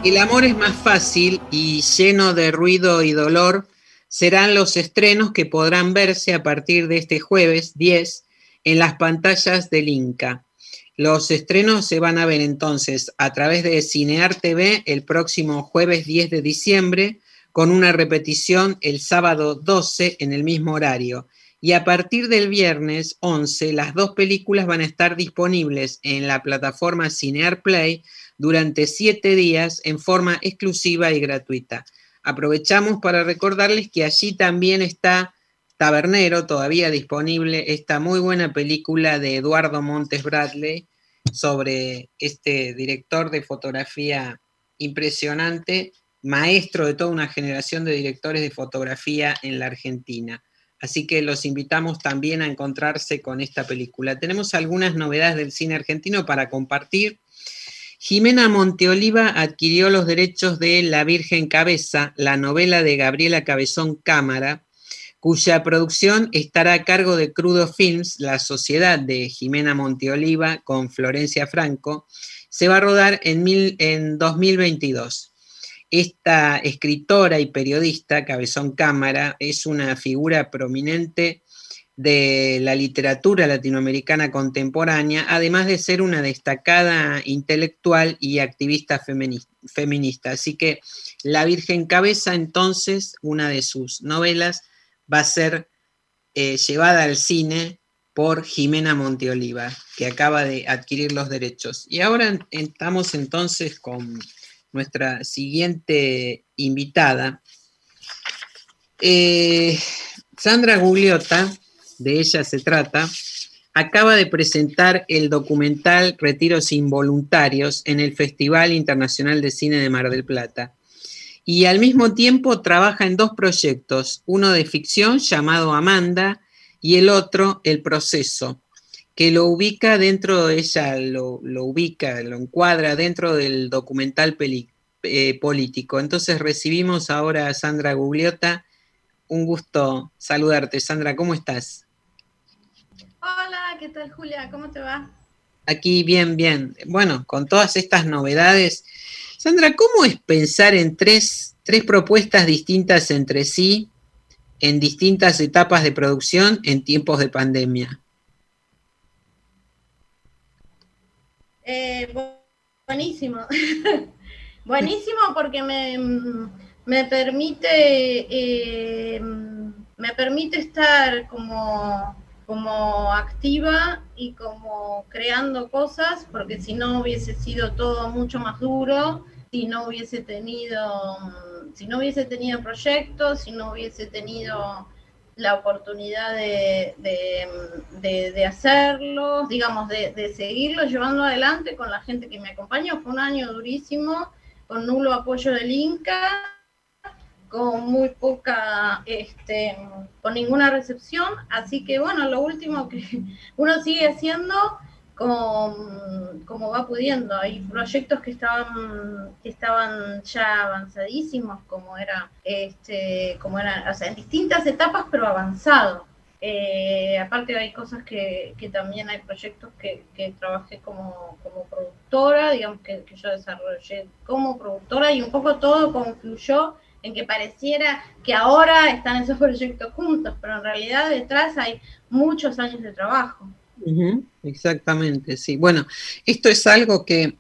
S2: El amor es más fácil y lleno de ruido y dolor serán los estrenos que podrán verse a partir de este jueves 10 en las pantallas del Inca. Los estrenos se van a ver entonces a través de Cinear TV el próximo jueves 10 de diciembre, con una repetición el sábado 12 en el mismo horario. Y a partir del viernes 11, las dos películas van a estar disponibles en la plataforma Cinear Play durante siete días en forma exclusiva y gratuita. Aprovechamos para recordarles que allí también está Tabernero, todavía disponible, esta muy buena película de Eduardo Montes Bradley sobre este director de fotografía impresionante, maestro de toda una generación de directores de fotografía en la Argentina. Así que los invitamos también a encontrarse con esta película. Tenemos algunas novedades del cine argentino para compartir. Jimena Monteoliva adquirió los derechos de La Virgen Cabeza, la novela de Gabriela Cabezón Cámara, cuya producción estará a cargo de Crudo Films, la sociedad de Jimena Monteoliva con Florencia Franco. Se va a rodar en, en 2022. Esta escritora y periodista, Cabezón Cámara, es una figura prominente de la literatura latinoamericana contemporánea, además de ser una destacada intelectual y activista feminista. Así que La Virgen Cabeza, entonces, una de sus novelas, va a ser eh, llevada al cine por Jimena Monteoliva, que acaba de adquirir los derechos. Y ahora estamos entonces con nuestra siguiente invitada. Eh, Sandra Gugliota, de ella se trata, acaba de presentar el documental Retiros Involuntarios en el Festival Internacional de Cine de Mar del Plata. Y al mismo tiempo trabaja en dos proyectos, uno de ficción llamado Amanda y el otro El Proceso, que lo ubica dentro, ella lo, ubica, lo encuadra dentro del documental eh, político. Entonces recibimos ahora a Sandra Gugliota. Un gusto saludarte, Sandra, ¿cómo estás?
S8: ¿Qué tal Julia? ¿Cómo te va?
S2: Aquí bien, bien. Bueno, con todas estas novedades. Sandra, ¿cómo es pensar en tres, tres propuestas distintas entre sí en distintas etapas de producción en tiempos de pandemia?
S8: Eh, buenísimo. buenísimo porque me, me permite eh, me permite estar como, como activa y como creando cosas, porque si no hubiese sido todo mucho más duro, si no hubiese tenido, si no hubiese tenido proyectos, si no hubiese tenido la oportunidad de, de, hacerlo, digamos, de, de, seguirlo llevando adelante con la gente que me acompañó. Fue un año durísimo, con nulo apoyo del Inca, con muy poca, este, con ninguna recepción. Así que bueno, lo último que uno sigue haciendo como, va pudiendo. Hay proyectos que estaban, que estaban ya avanzadísimos, como era, este, como eran, o sea, en distintas etapas, pero avanzado. Eh, aparte hay cosas que, que, también hay proyectos que, que trabajé como, como, productora, digamos que, que, yo desarrollé como productora y un poco todo confluyó en que pareciera que ahora están esos proyectos juntos, pero en realidad detrás hay muchos años de trabajo
S2: exactamente, sí. Bueno, esto es algo que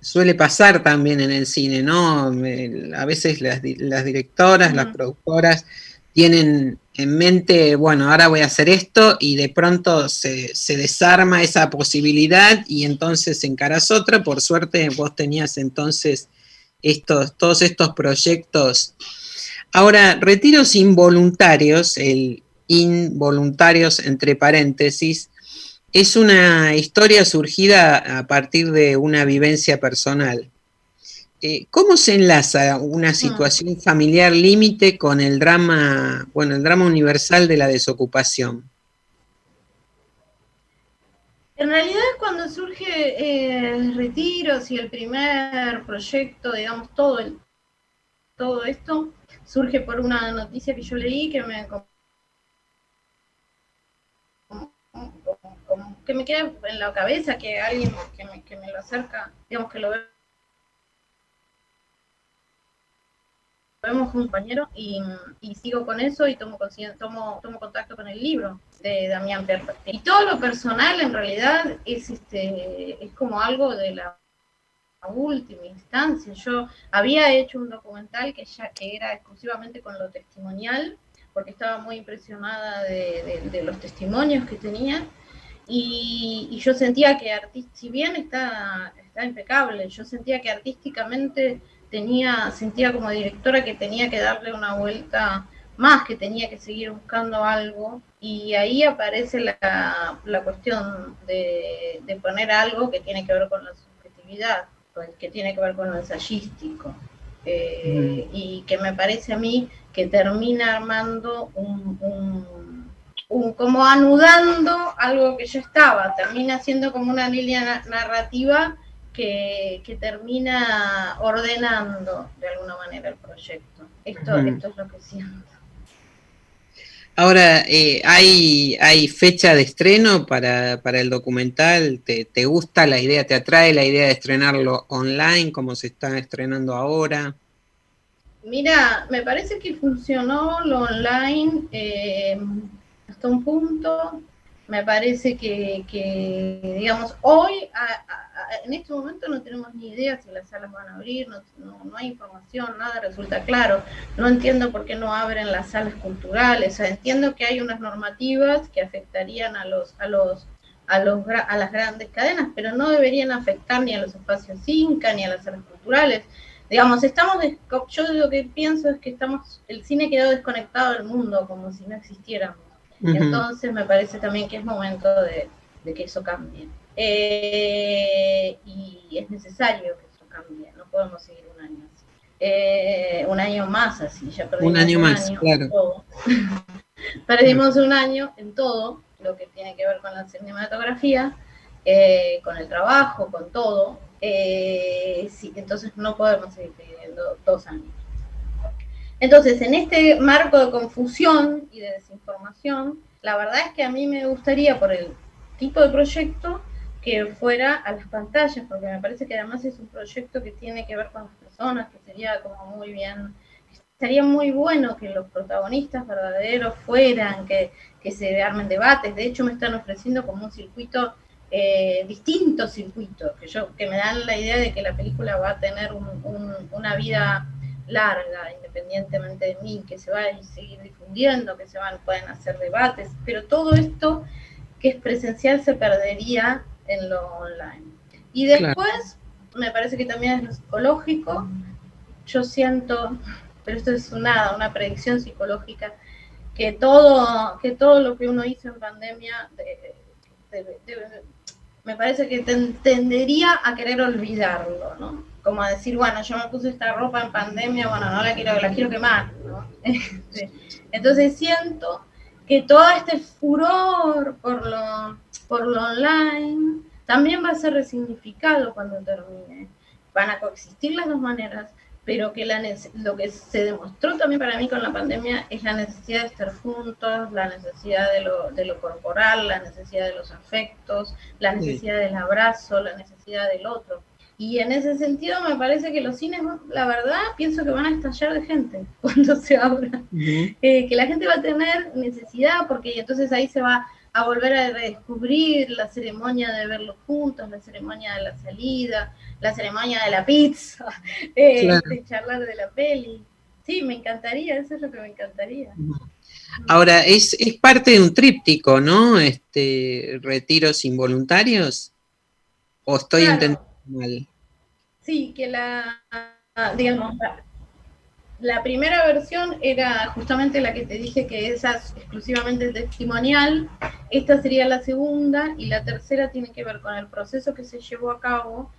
S2: suele pasar también en el cine, ¿no? a veces las, directoras, las productoras tienen en mente, bueno, ahora voy a hacer esto y de pronto se, desarma esa posibilidad y entonces encaras otra. Por suerte vos tenías entonces estos, todos estos proyectos. Ahora, retiros involuntarios, el involuntarios entre paréntesis, es una historia surgida a partir de una vivencia personal. Eh, ¿Cómo se enlaza una situación familiar límite con el drama, bueno, el drama universal de la desocupación?
S8: En realidad cuando surge eh, Retiros y el primer proyecto, digamos, todo, el, todo esto surge por una noticia que yo leí que me que me queda en la cabeza que alguien que me, que me lo acerca, digamos que lo ve vemos un compañero y, y, sigo con eso y tomo, tomo, tomo contacto con el libro de Damián Perfect. Y todo lo personal en realidad es, este, es como algo de la última instancia. Yo había hecho un documental que ya que era exclusivamente con lo testimonial, porque estaba muy impresionada de, de los testimonios que tenía y, yo sentía que, si bien está, está impecable, yo sentía que artísticamente tenía, sentía como directora que tenía que darle una vuelta más que tenía que seguir buscando algo. Y ahí aparece la, la cuestión de, de, poner algo que tiene que ver con la subjetividad, que tiene que ver con lo ensayístico. Eh, y que me parece a mí que termina armando un, un, un, como anudando algo que ya estaba, termina siendo como una línea narrativa que, que, termina ordenando de alguna manera el proyecto. Esto, esto es lo que siento.
S2: Ahora, eh, ¿hay, ¿hay fecha de estreno para, para el documental? ¿Te, ¿Te, gusta la idea? ¿Te atrae la idea de estrenarlo online como se está estrenando ahora?
S8: Mira, me parece que funcionó lo online eh, hasta un punto me parece que, que digamos, hoy, en este momento no tenemos ni idea si las salas van a abrir, no, no, hay información, nada resulta claro. No entiendo por qué no abren las salas culturales. entiendo que hay unas normativas que afectarían a los, a los, a los, a las grandes cadenas, pero no deberían afectar ni a los espacios Inca ni a las salas culturales. Digamos, estamos, yo lo que pienso es que estamos, el cine quedó desconectado del mundo, como si no existiéramos entonces me parece también que es momento de, que eso cambie. Eh, y es necesario que eso cambie, no podemos seguir un año así. Eh, un año más así, ya perdimos
S2: un año más, claro.
S8: perdimos un año en todo lo que tiene que ver con la cinematografía, eh, con el trabajo, con todo. sí, entonces no podemos seguir pidiendo dos años. Entonces, en este marco de confusión y de desinformación, la verdad es que a mí me gustaría, por el tipo de proyecto, que fuera a las pantallas, porque me parece que además es un proyecto que tiene que ver con las personas, que sería como muy bien, estaría muy bueno que los protagonistas verdaderos fueran, que, se armen debates. De hecho, me están ofreciendo como un circuito, eh, distinto circuito, que, yo, que me dan la idea de que la película va a tener una vida larga, independientemente de mí, que se va a seguir difundiendo, que se van, pueden hacer debates, pero todo esto que es presencial se perdería en lo online. Y después, me parece que también es lo psicológico, yo siento, pero esto es nada, una predicción psicológica, que todo, que todo lo que uno hizo en pandemia me parece que tendería a querer olvidarlo, ¿no? Como a decir, bueno, yo me puse esta ropa en pandemia, bueno, no la quiero, la quiero quemar, ¿no? Este, entonces siento que todo este furor por lo, por lo online también va a ser resignificado cuando termine. Van a coexistir las dos maneras, pero que la, lo que se demostró también para mí con la pandemia es la necesidad de estar juntos, la necesidad de lo, de lo corporal, la necesidad de los afectos, la necesidad del abrazo, la necesidad del otro. Y en ese sentido me parece que los cines, la verdad, pienso que van a estallar de gente cuando se abran. Eh, que la gente va a tener necesidad porque entonces ahí se va a volver a redescubrir la ceremonia de verlos juntos, la ceremonia de la salida, la ceremonia de la pizza, eh, de charlar de la peli. Sí, me encantaría, eso es lo que me encantaría.
S2: Ahora, es, es parte de un tríptico, ¿no? Este, retiros involuntarios. ¿O estoy intentando
S8: Sí, que la, digamos, la, primera versión era justamente la que te dije que esa es exclusivamente testimonial, esta sería la segunda y la tercera tiene que ver con el proceso que se llevó a cabo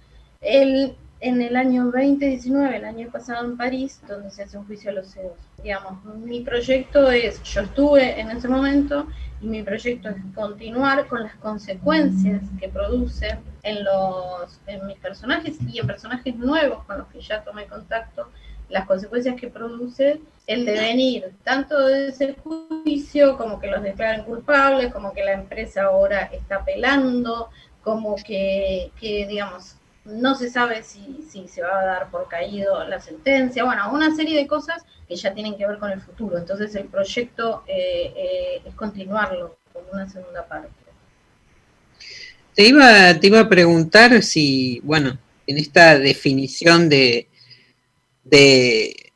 S8: el, en el año 2019, el año pasado en París, donde se hace un juicio a los CEOs. Digamos, mi proyecto es, yo estuve en ese momento y mi proyecto es continuar con las consecuencias que produce en, los, en mis personajes y en personajes nuevos con los que ya tomé contacto, las consecuencias que produce el devenir tanto de ese juicio como que los declaren culpables, como que la empresa ahora está apelando, como que, que digamos, no se sabe si, si, se va a dar por caído la sentencia, bueno, una serie de cosas que ya tienen que ver con el futuro. Entonces el proyecto eh, eh, es continuarlo con una segunda parte.
S2: Te iba, te iba a preguntar si, bueno, en esta definición de, de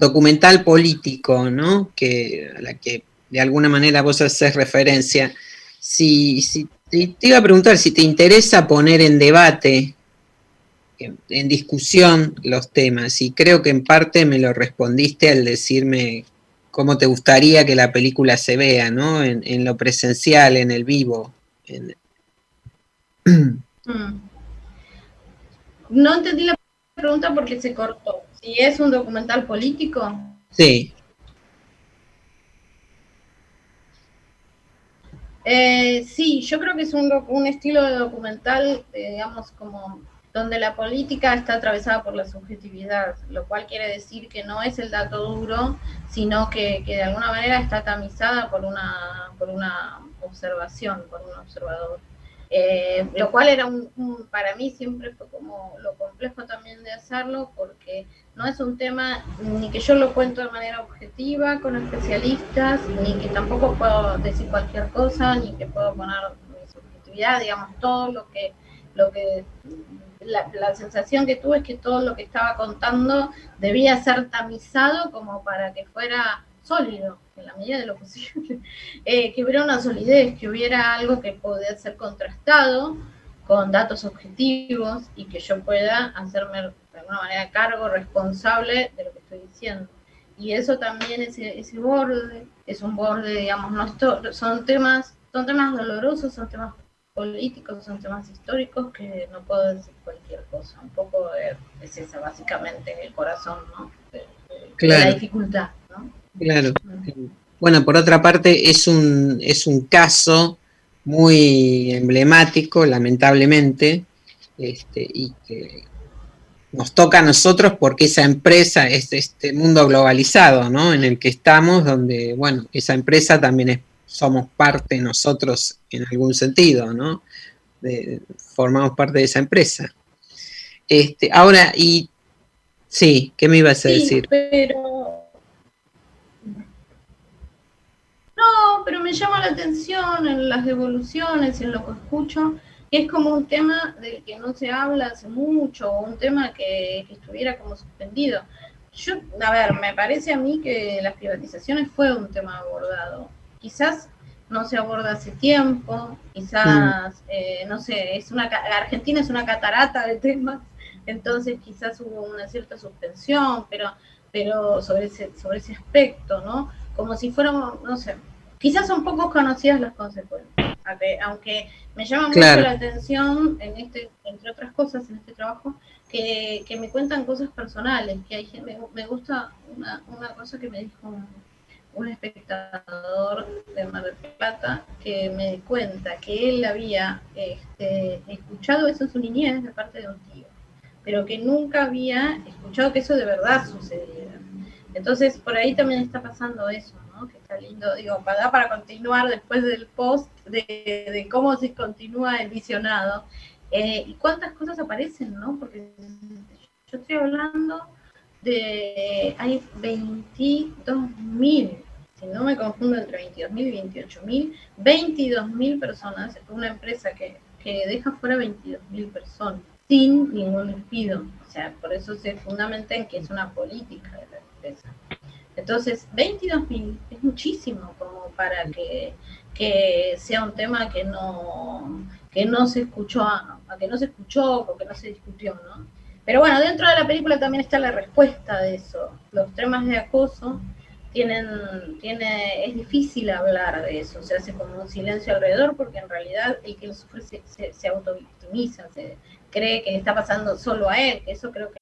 S2: documental político, ¿no? Que, a la que de alguna manera vos haces referencia, si, si te, iba a preguntar si te interesa poner en debate, en, discusión los temas, y creo que en parte me lo respondiste al decirme cómo te gustaría que la película se vea, ¿no? En, lo presencial, en el vivo.
S8: Mm. No entendí la pregunta porque se cortó. Si es un documental político.
S2: Sí.
S8: Eh, sí, yo creo que es un, un estilo de documental, eh, digamos, como donde la política está atravesada por la subjetividad, lo cual quiere decir que no es el dato duro, sino que, que de alguna manera está tamizada por una, por una observación, por un observador. Eh, lo cual era un, para mí siempre fue como lo complejo también de hacerlo, porque no es un tema ni que yo lo cuento de manera objetiva con especialistas, ni que tampoco puedo decir cualquier cosa, ni que puedo poner mi subjetividad, digamos, todo lo que, lo que la, sensación que tuve es que todo lo que estaba contando debía ser tamizado como para que fuera sólido, en la medida de lo posible, eh, que hubiera una solidez, que hubiera algo que pudiera ser contrastado con datos objetivos y que yo pueda hacerme de alguna manera cargo, responsable de lo que estoy diciendo. Y eso también, ese, ese borde, es un borde, digamos, no son temas, son temas dolorosos, son temas políticos, son temas históricos que no puedo decir cualquier cosa. Un poco es esa, básicamente, el corazón, ¿no? De, la dificultad.
S2: Claro. Bueno, por otra parte, es un, es un caso muy emblemático, lamentablemente, este, y que nos toca a nosotros porque esa empresa es este mundo globalizado, ¿no? En el que estamos, donde, bueno, esa empresa también es somos parte nosotros en algún sentido, ¿no? formamos parte de esa empresa. Este, ahora, y sí, ¿qué me ibas a
S8: sí,
S2: decir?
S8: Pero... pero me llama la atención en las devoluciones, en lo que escucho, que es como un tema del que no se habla hace mucho, o un tema que, que estuviera como suspendido. Yo, a ver, me parece a mí que las privatizaciones fue un tema abordado quizás no se aborda hace tiempo, quizás, mm. eh, no sé, es una, Argentina es una catarata de temas, entonces quizás hubo una cierta suspensión, pero, pero sobre, ese, sobre ese aspecto, ¿no? Como si fuéramos, no sé, quizás son poco conocidas las consecuencias, aunque me llama mucho la atención, en este, entre otras cosas, en este trabajo, que, me cuentan cosas personales, que hay me, me gusta una, una cosa que me dijo un espectador de Mar del Plata que me cuenta que él había este, escuchado eso en su niñez de parte de un tío, pero que nunca había escuchado que eso de verdad sucediera. Entonces, por ahí también está pasando eso, Que está lindo, digo, para, para continuar después del post de, cómo se continúa el visionado. Eh, y cuántas cosas aparecen, ¿no? Porque yo estoy hablando de, hay 22.000, si no me confundo entre 22.000 y 28.000, 22.000 personas, una empresa que, que deja fuera 22.000 personas sin ningún despido. O sea, por eso se fundamenta en que es una política de la empresa. Entonces, 22.000 es muchísimo como para que, que, sea un tema que no, que no se escuchó, que no se escuchó o que no se discutió, ¿no? Pero bueno, dentro de la película también está la respuesta de eso. Los temas de acoso tienen, tiene, es difícil hablar de eso, se hace como un silencio alrededor porque en realidad el que lo sufre se, se, se autovictimiza, se cree que le está pasando solo a él, eso creo que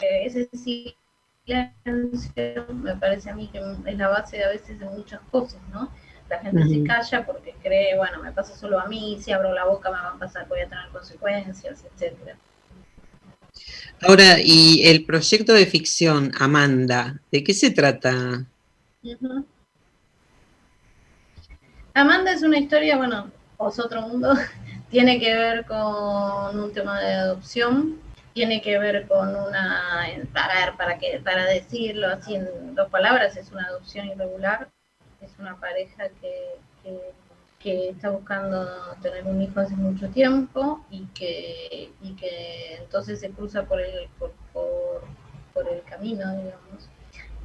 S8: Es decir, silencio, me parece a mí que es la base a veces de muchas cosas, ¿no? La gente se calla porque cree, bueno, me pasa solo a mí, si abro la boca me van a pasar, voy a tener consecuencias, etcétera.
S2: Ahora, y el proyecto de ficción, Amanda, ¿de qué se trata?
S8: Amanda es una historia, bueno, es otro mundo, tiene que ver con un tema de adopción, tiene que ver con una, para para, que, para decirlo así en dos palabras, es una adopción irregular, es una pareja que, que, está buscando tener un hijo hace mucho tiempo y que, y que entonces se cruza por el, por, por, el camino, digamos,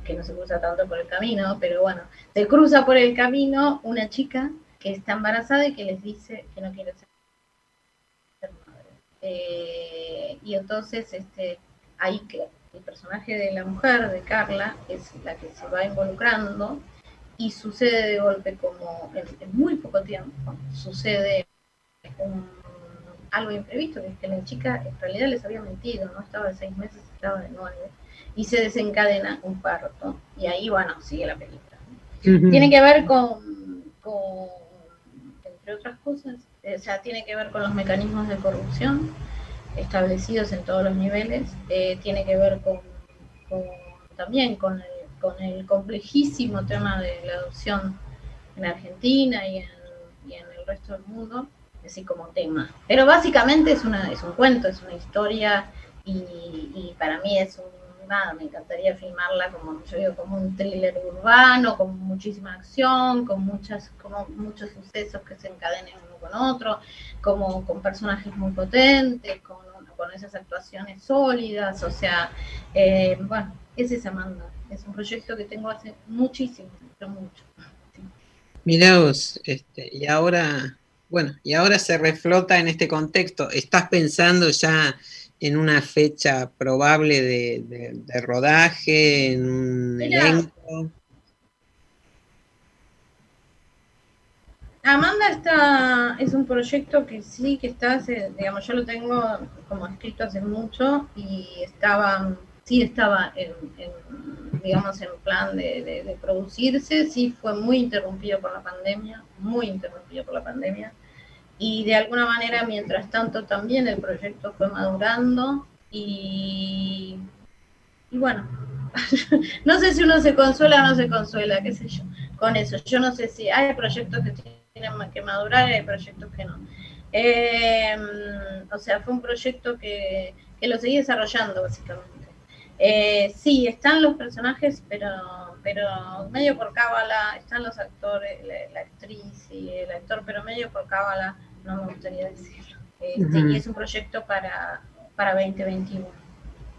S8: que no se cruza tanto por el camino, pero bueno, se cruza por el camino una chica que está embarazada y que les dice que no quiere ser. Eh, y entonces este, ahí que el personaje de la mujer, de Carla, es la que se va involucrando y sucede de golpe como en, muy poco tiempo, sucede algo imprevisto, que es que la chica en realidad les había mentido, no estaba de seis meses, estaba de nueve, y se desencadena un parto, y ahí, bueno, sigue la película. Tiene que ver con, entre otras cosas, o sea, tiene que ver con los mecanismos de corrupción establecidos en todos los niveles, eh, tiene que ver con, también con el con el complejísimo tema de la adopción en Argentina y en, el resto del mundo, así como tema. Pero básicamente es, una, es un cuento, es una historia y, para mí es un, me encantaría filmarla como yo digo, como un thriller urbano, con muchísima acción, con muchas, como muchos sucesos que se encadenen uno con otro, como con personajes muy potentes, con, con esas actuaciones sólidas, o sea, eh, bueno, ese es Amanda es un proyecto que tengo hace muchísimo, pero mucho.
S2: Mirá vos, este, y ahora, bueno, y ahora se reflota en este contexto. ¿Estás pensando ya en una fecha probable de, rodaje, en un elenco?
S8: Amanda está, es un proyecto que sí, que está, digamos, yo lo tengo como escrito hace mucho y estaba sí estaba en, digamos, en plan de, producirse, sí fue muy interrumpido por la pandemia, muy interrumpido por la pandemia. Y de alguna manera, mientras tanto, también el proyecto fue madurando y, y bueno, no sé si uno se consuela o no se consuela, qué sé yo, con eso. Yo no sé si hay proyectos que tienen que madurar y hay proyectos que no. Em, o sea, fue un proyecto que, que lo seguí desarrollando, básicamente. Eh, sí, están los personajes, pero, pero medio por cábala, están los actores, la, actriz y el actor, pero medio por cábala, no me gustaría decirlo. Este, y es un proyecto para, para 2021.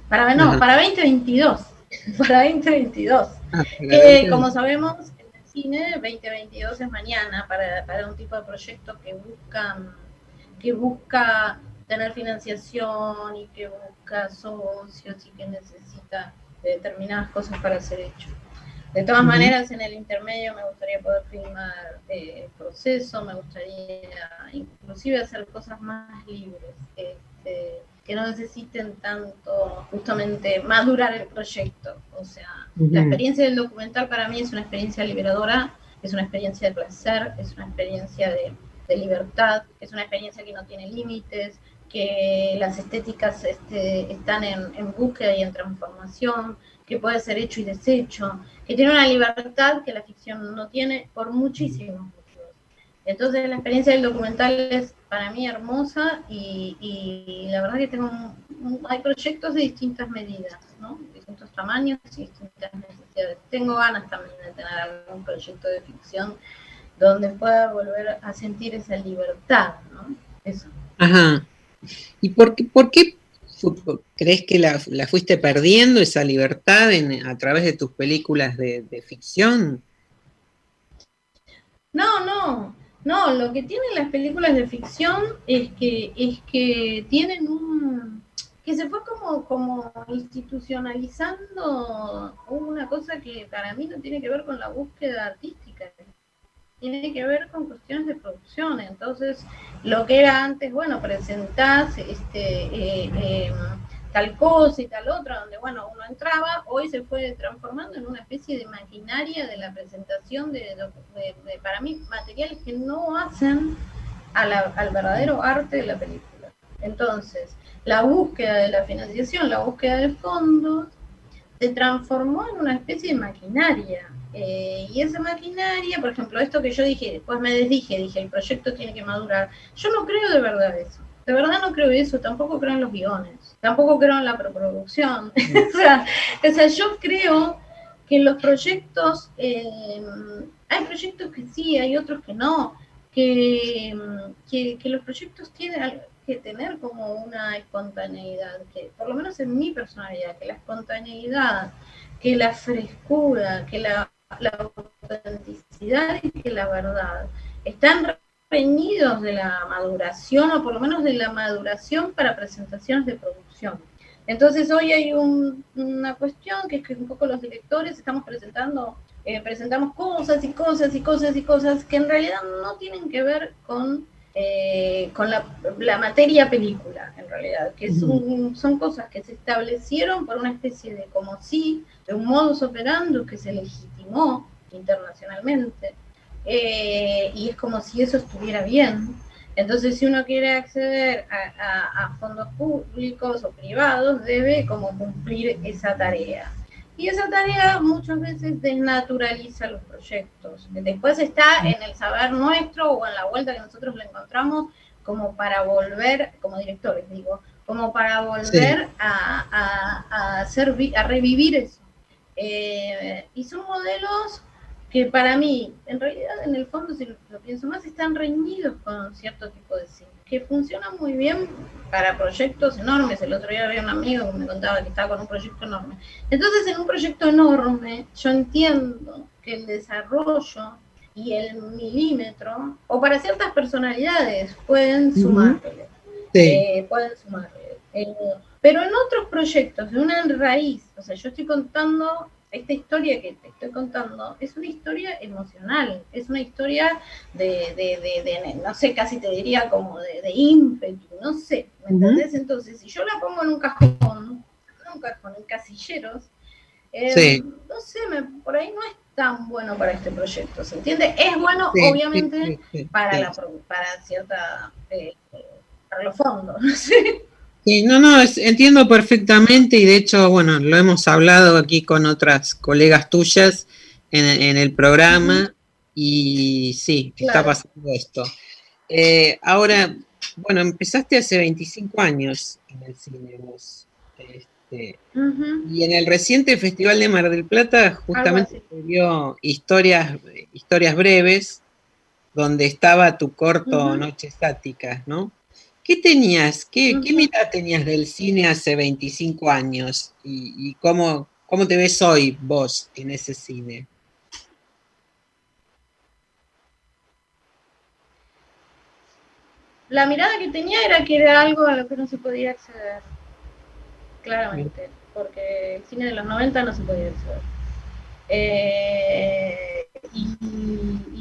S8: Para, no, para 2022. Para 2022. Ah, que como sabemos, en el cine 2022 es mañana para, para un tipo de proyecto que busca, que busca tener financiación y que busca socios y que necesita determinadas cosas para ser hecho. De todas maneras, en el intermedio me gustaría poder filmar eh, el proceso, me gustaría inclusive hacer cosas más libres, este, que no necesiten tanto justamente madurar el proyecto. O sea, la experiencia del documental para mí es una experiencia liberadora, es una experiencia de placer, es una experiencia de, de libertad, es una experiencia que no tiene límites, que las estéticas este, están en, búsqueda y en transformación, que puede ser hecho y deshecho, que tiene una libertad que la ficción no tiene por muchísimos motivos. Entonces la experiencia del documental es para mí hermosa y, la verdad que tengo hay proyectos de distintas medidas, ¿no? distintos tamaños y distintas necesidades. Tengo ganas también de tener algún proyecto de ficción donde pueda volver a sentir esa libertad, ¿no? Eso.
S2: Ajá. ¿Y por qué, por qué crees que la, fuiste perdiendo esa libertad a través de tus películas de, ficción?
S8: No, no, no, lo que tienen las películas de ficción es que, es que tienen un que se fue como, como institucionalizando una cosa que para mí no tiene que ver con la búsqueda artística, tiene que ver con cuestiones de producción. Entonces, lo que era antes, bueno, presentás, este, eh, em, tal cosa y tal otra, donde bueno, uno entraba, hoy se fue transformando en una especie de maquinaria de la presentación de, para mí, materiales que no hacen al verdadero arte de la película. Entonces, la búsqueda de la financiación, la búsqueda de fondos, se transformó en una especie de maquinaria. Eh, y esa maquinaria, por ejemplo, esto que yo dije, después me desdije, dije, el proyecto tiene que madurar. Yo no creo de verdad eso. De verdad no creo eso, tampoco creo en los guiones, tampoco creo en la preproducción. o, sea, o, sea, yo creo que los proyectos, eh, hay proyectos que sí, hay otros que no, que, que, que los proyectos tienen, que tener como una espontaneidad, que por lo menos en mi personalidad, que la espontaneidad, que la frescura, que la, autenticidad y que la verdad están reñidos de la maduración o por lo menos de la maduración para presentaciones de producción. Entonces hoy hay una cuestión que es que un poco los directores estamos presentando, eh, presentamos cosas y cosas y cosas y cosas que en realidad no tienen que ver con eh, con la, materia película, en realidad, que son, son cosas que se establecieron por una especie de, como si, de un modus operandi que se legitimó internacionalmente, eh, y es como si eso estuviera bien. Entonces, si uno quiere acceder a fondos públicos o privados, debe como cumplir esa tarea. Y esa tarea muchas veces desnaturaliza los proyectos. Después está en el saber nuestro o en la vuelta que nosotros le encontramos como para volver, como directores digo, como para volver a, a, hacer, a revivir eso. Eh, y son modelos que para mí, en realidad, en el fondo, si lo pienso más, están reñidos con cierto tipo de cine que funciona muy bien para proyectos enormes. El otro día había un amigo que me contaba que estaba con un proyecto enorme. Entonces, en un proyecto enorme, yo entiendo que el desarrollo y el milímetro, o para ciertas personalidades, pueden sumarle. Eh, pueden sumarle. Eh, pero en otros proyectos, de una raíz, o sea, yo estoy contando esta historia que te estoy contando es una historia emocional, es una historia de, de, de, no sé, casi te diría como de, ímpetu, no sé, ¿me entendés? Entonces, si yo la pongo en un cajón, en un cajón, en casilleros, eh, no sé, me, por ahí no es tan bueno para este proyecto, ¿se entiende? Es bueno, obviamente, para, la, para cierta, eh, para los fondos, no sé
S2: no, no, entiendo perfectamente y de hecho, bueno, lo hemos hablado aquí con otras colegas tuyas en, el programa y sí, está pasando esto. Eh, ahora, bueno, empezaste hace 25 años en el cine vos. Este, y en el reciente Festival de Mar del Plata justamente se dio historias, historias breves donde estaba tu corto Noche Estática, ¿no? ¿Qué tenías? ¿Qué, mirada tenías del cine hace 25 años? ¿Y, cómo, cómo te ves hoy vos en ese cine?
S8: La mirada que tenía era que era algo a lo que no se podía acceder, claramente, porque el cine de los 90 no se podía acceder. Eh, y,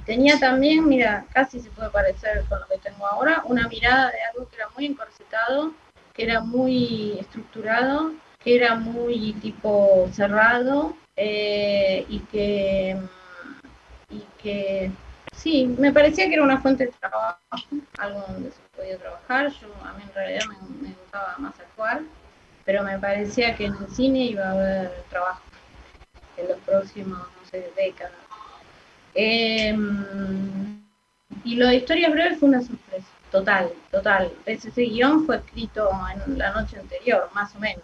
S8: tenía también, mira, casi se puede parecer con lo que tengo ahora, una mirada de algo que era muy encorsetado, que era muy estructurado, que era muy tipo cerrado eh, y que y que sí, me parecía que era una fuente de trabajo, algo donde se podía trabajar. Yo a mí en realidad me, gustaba más actuar, pero me parecía que en el cine iba a haber trabajo en los próximos, no sé, décadas. Em, y lo de historias breves fue una sorpresa, total, total. Ese, guion fue escrito en la noche anterior, más o menos.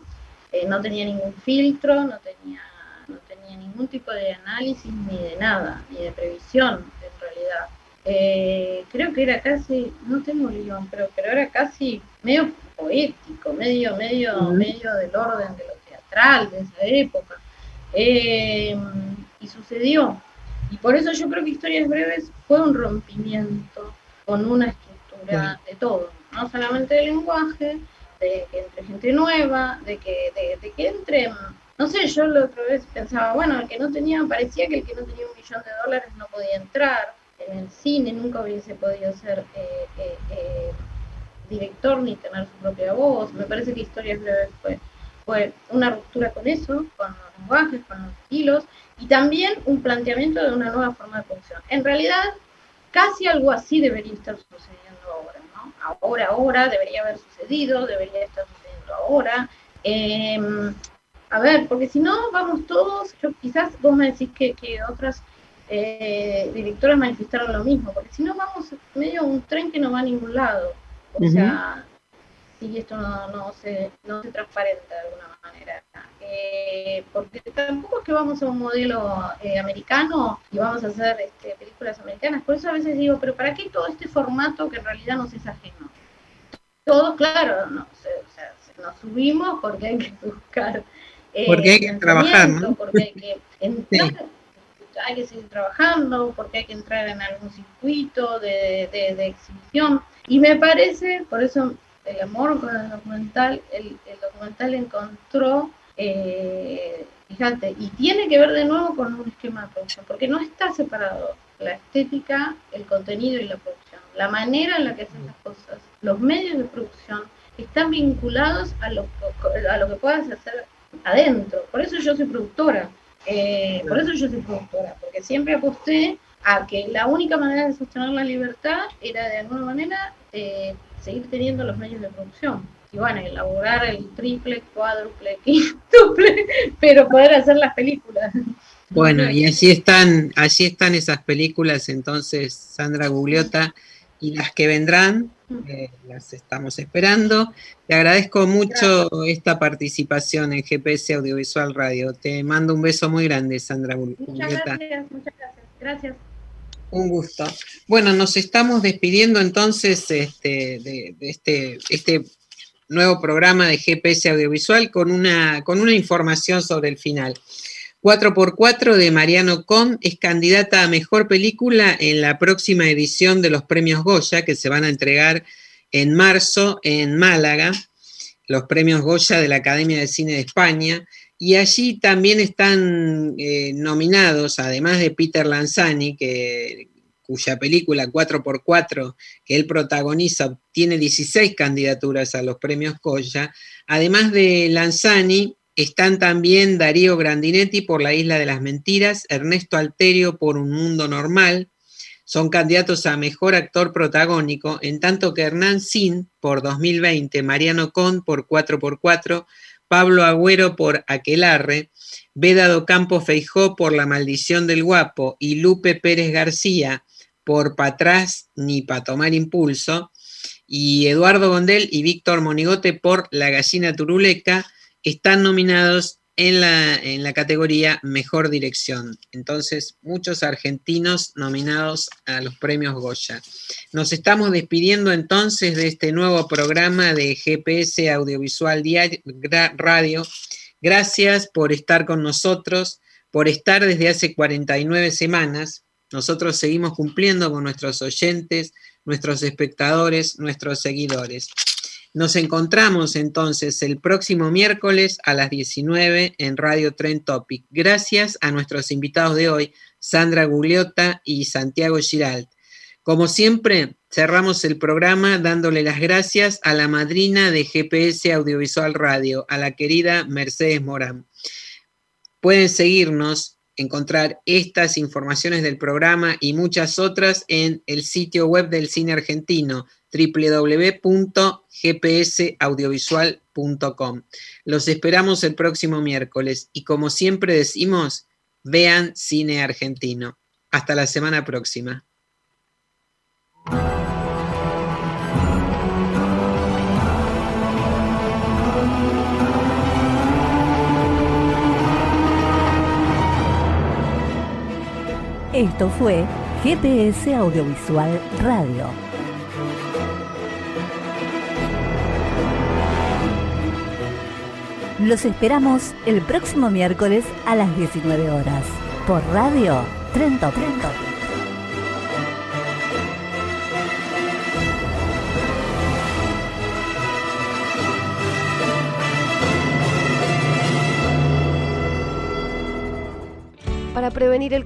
S8: Eh, no tenía ningún filtro, no tenía, no tenía ningún tipo de análisis ni de nada, ni de previsión en realidad. Eh, creo que era casi, no tengo guion, pero, pero era casi medio poético, medio, medio, medio del orden de lo teatral de esa época. Em, y sucedió, y por eso yo creo que Historias Breves fue un rompimiento con una estructura de todo, no solamente del lenguaje, de que entre gente nueva, de que, de, que entre, no sé, yo la otra vez pensaba, bueno, el que no tenía, parecía que el que no tenía un millón de dólares no podía entrar en el cine, nunca hubiese podido ser eh, eh, eh, director ni tener su propia voz. Me parece que Historias Breves fue fue una ruptura con eso, con los lenguajes, con los estilos, y también un planteamiento de una nueva forma de producción. En realidad, casi algo así debería estar sucediendo ahora, ¿no? Ahora, ahora, debería haber sucedido, debería estar sucediendo ahora. Em, a ver, porque si no, vamos todos, yo quizás vos me decís que, que otras eh, directoras manifestaron lo mismo, porque si no vamos medio un tren que no va a ningún lado. O sea, si esto no, no, se, no se transparenta de alguna manera. Eh, porque tampoco es que vamos a un modelo eh, americano y vamos a hacer este, películas americanas. Por eso a veces digo, pero ¿para qué todo este formato que en realidad nos es ajeno? Todos, claro, no, o sea, nos subimos porque hay que buscar.
S2: Eh, porque hay que trabajar, ¿no?
S8: Porque hay que entrar, hay que seguir trabajando, porque hay que entrar en algún circuito de, de, de exhibición. Y me parece, por eso el amor con el documental, el, documental encontró, eh, fíjate, y tiene que ver de nuevo con un esquema de producción, porque no está separado la estética, el contenido y la producción. La manera en la que hacen las cosas, los medios de producción, están vinculados a lo, a lo que puedas hacer adentro. Por eso yo soy productora. Eh, por eso yo soy productora, porque siempre aposté a que la única manera de sostener la libertad era de alguna manera eh, seguir teniendo los medios de producción. Y bueno, elaborar el triple, cuádruple, quíntuple, pero poder hacer las películas.
S2: Bueno, y así están, allí están esas películas, entonces, Sandra Gugliota, y las que vendrán, eh, las estamos esperando. Te agradezco mucho esta participación en GPS Audiovisual Radio. Te mando un beso muy grande, Sandra
S8: Gugliota. Muchas gracias, muchas gracias. Gracias.
S2: Un gusto. Bueno, nos estamos despidiendo entonces este, de, este, este nuevo programa de GPS Audiovisual con una, con una información sobre el final. 4x4 de Mariano Con es candidata a Mejor Película en la próxima edición de los premios Goya que se van a entregar en marzo en Málaga, los premios Goya de la Academia de Cine de España. Y allí también están eh, nominados, además de Peter Lanzani, que, cuya película 4x4 que él protagoniza tiene 16 candidaturas a los premios Goya. Además de Lanzani, están también Darío Grandinetti por La Isla de las Mentiras, Ernesto Alterio por Un Mundo Normal, son candidatos a Mejor Actor Protagónico, en tanto que Hernán Sin por 2020, Mariano Con por 4x4, Pablo Agüero por Aquelarre, Vedado Campo Feijó por La Maldición del Guapo y Lupe Pérez García por Pa' atrás ni para tomar impulso, y Eduardo Gondel y Víctor Monigote por La Gallina Turuleca están nominados en la, en la categoría Mejor Dirección. Entonces, muchos argentinos nominados a los premios Goya. Nos estamos despidiendo entonces de este nuevo programa de GPS Audiovisual Radio. Gracias por estar con nosotros, por estar desde hace 49 semanas. Nosotros seguimos cumpliendo con nuestros oyentes, nuestros espectadores, nuestros seguidores. Nos encontramos entonces el próximo miércoles a las 19 en Radio Trend Topic. Gracias a nuestros invitados de hoy, Sandra Gugliota y Santiago Giralt. Como siempre, cerramos el programa dándole las gracias a la madrina de GPS Audiovisual Radio, a la querida Mercedes Morán. Pueden seguirnos, encontrar estas informaciones del programa y muchas otras en el sitio web del cine argentino www.gpsaudiovisual.com. Los esperamos el próximo miércoles y como siempre decimos, vean cine argentino. Hasta la semana próxima.
S1: Esto fue GPS Audiovisual Radio Los esperamos el próximo miércoles a las 19 horas por Radio Trento Trento.
S9: Para prevenir el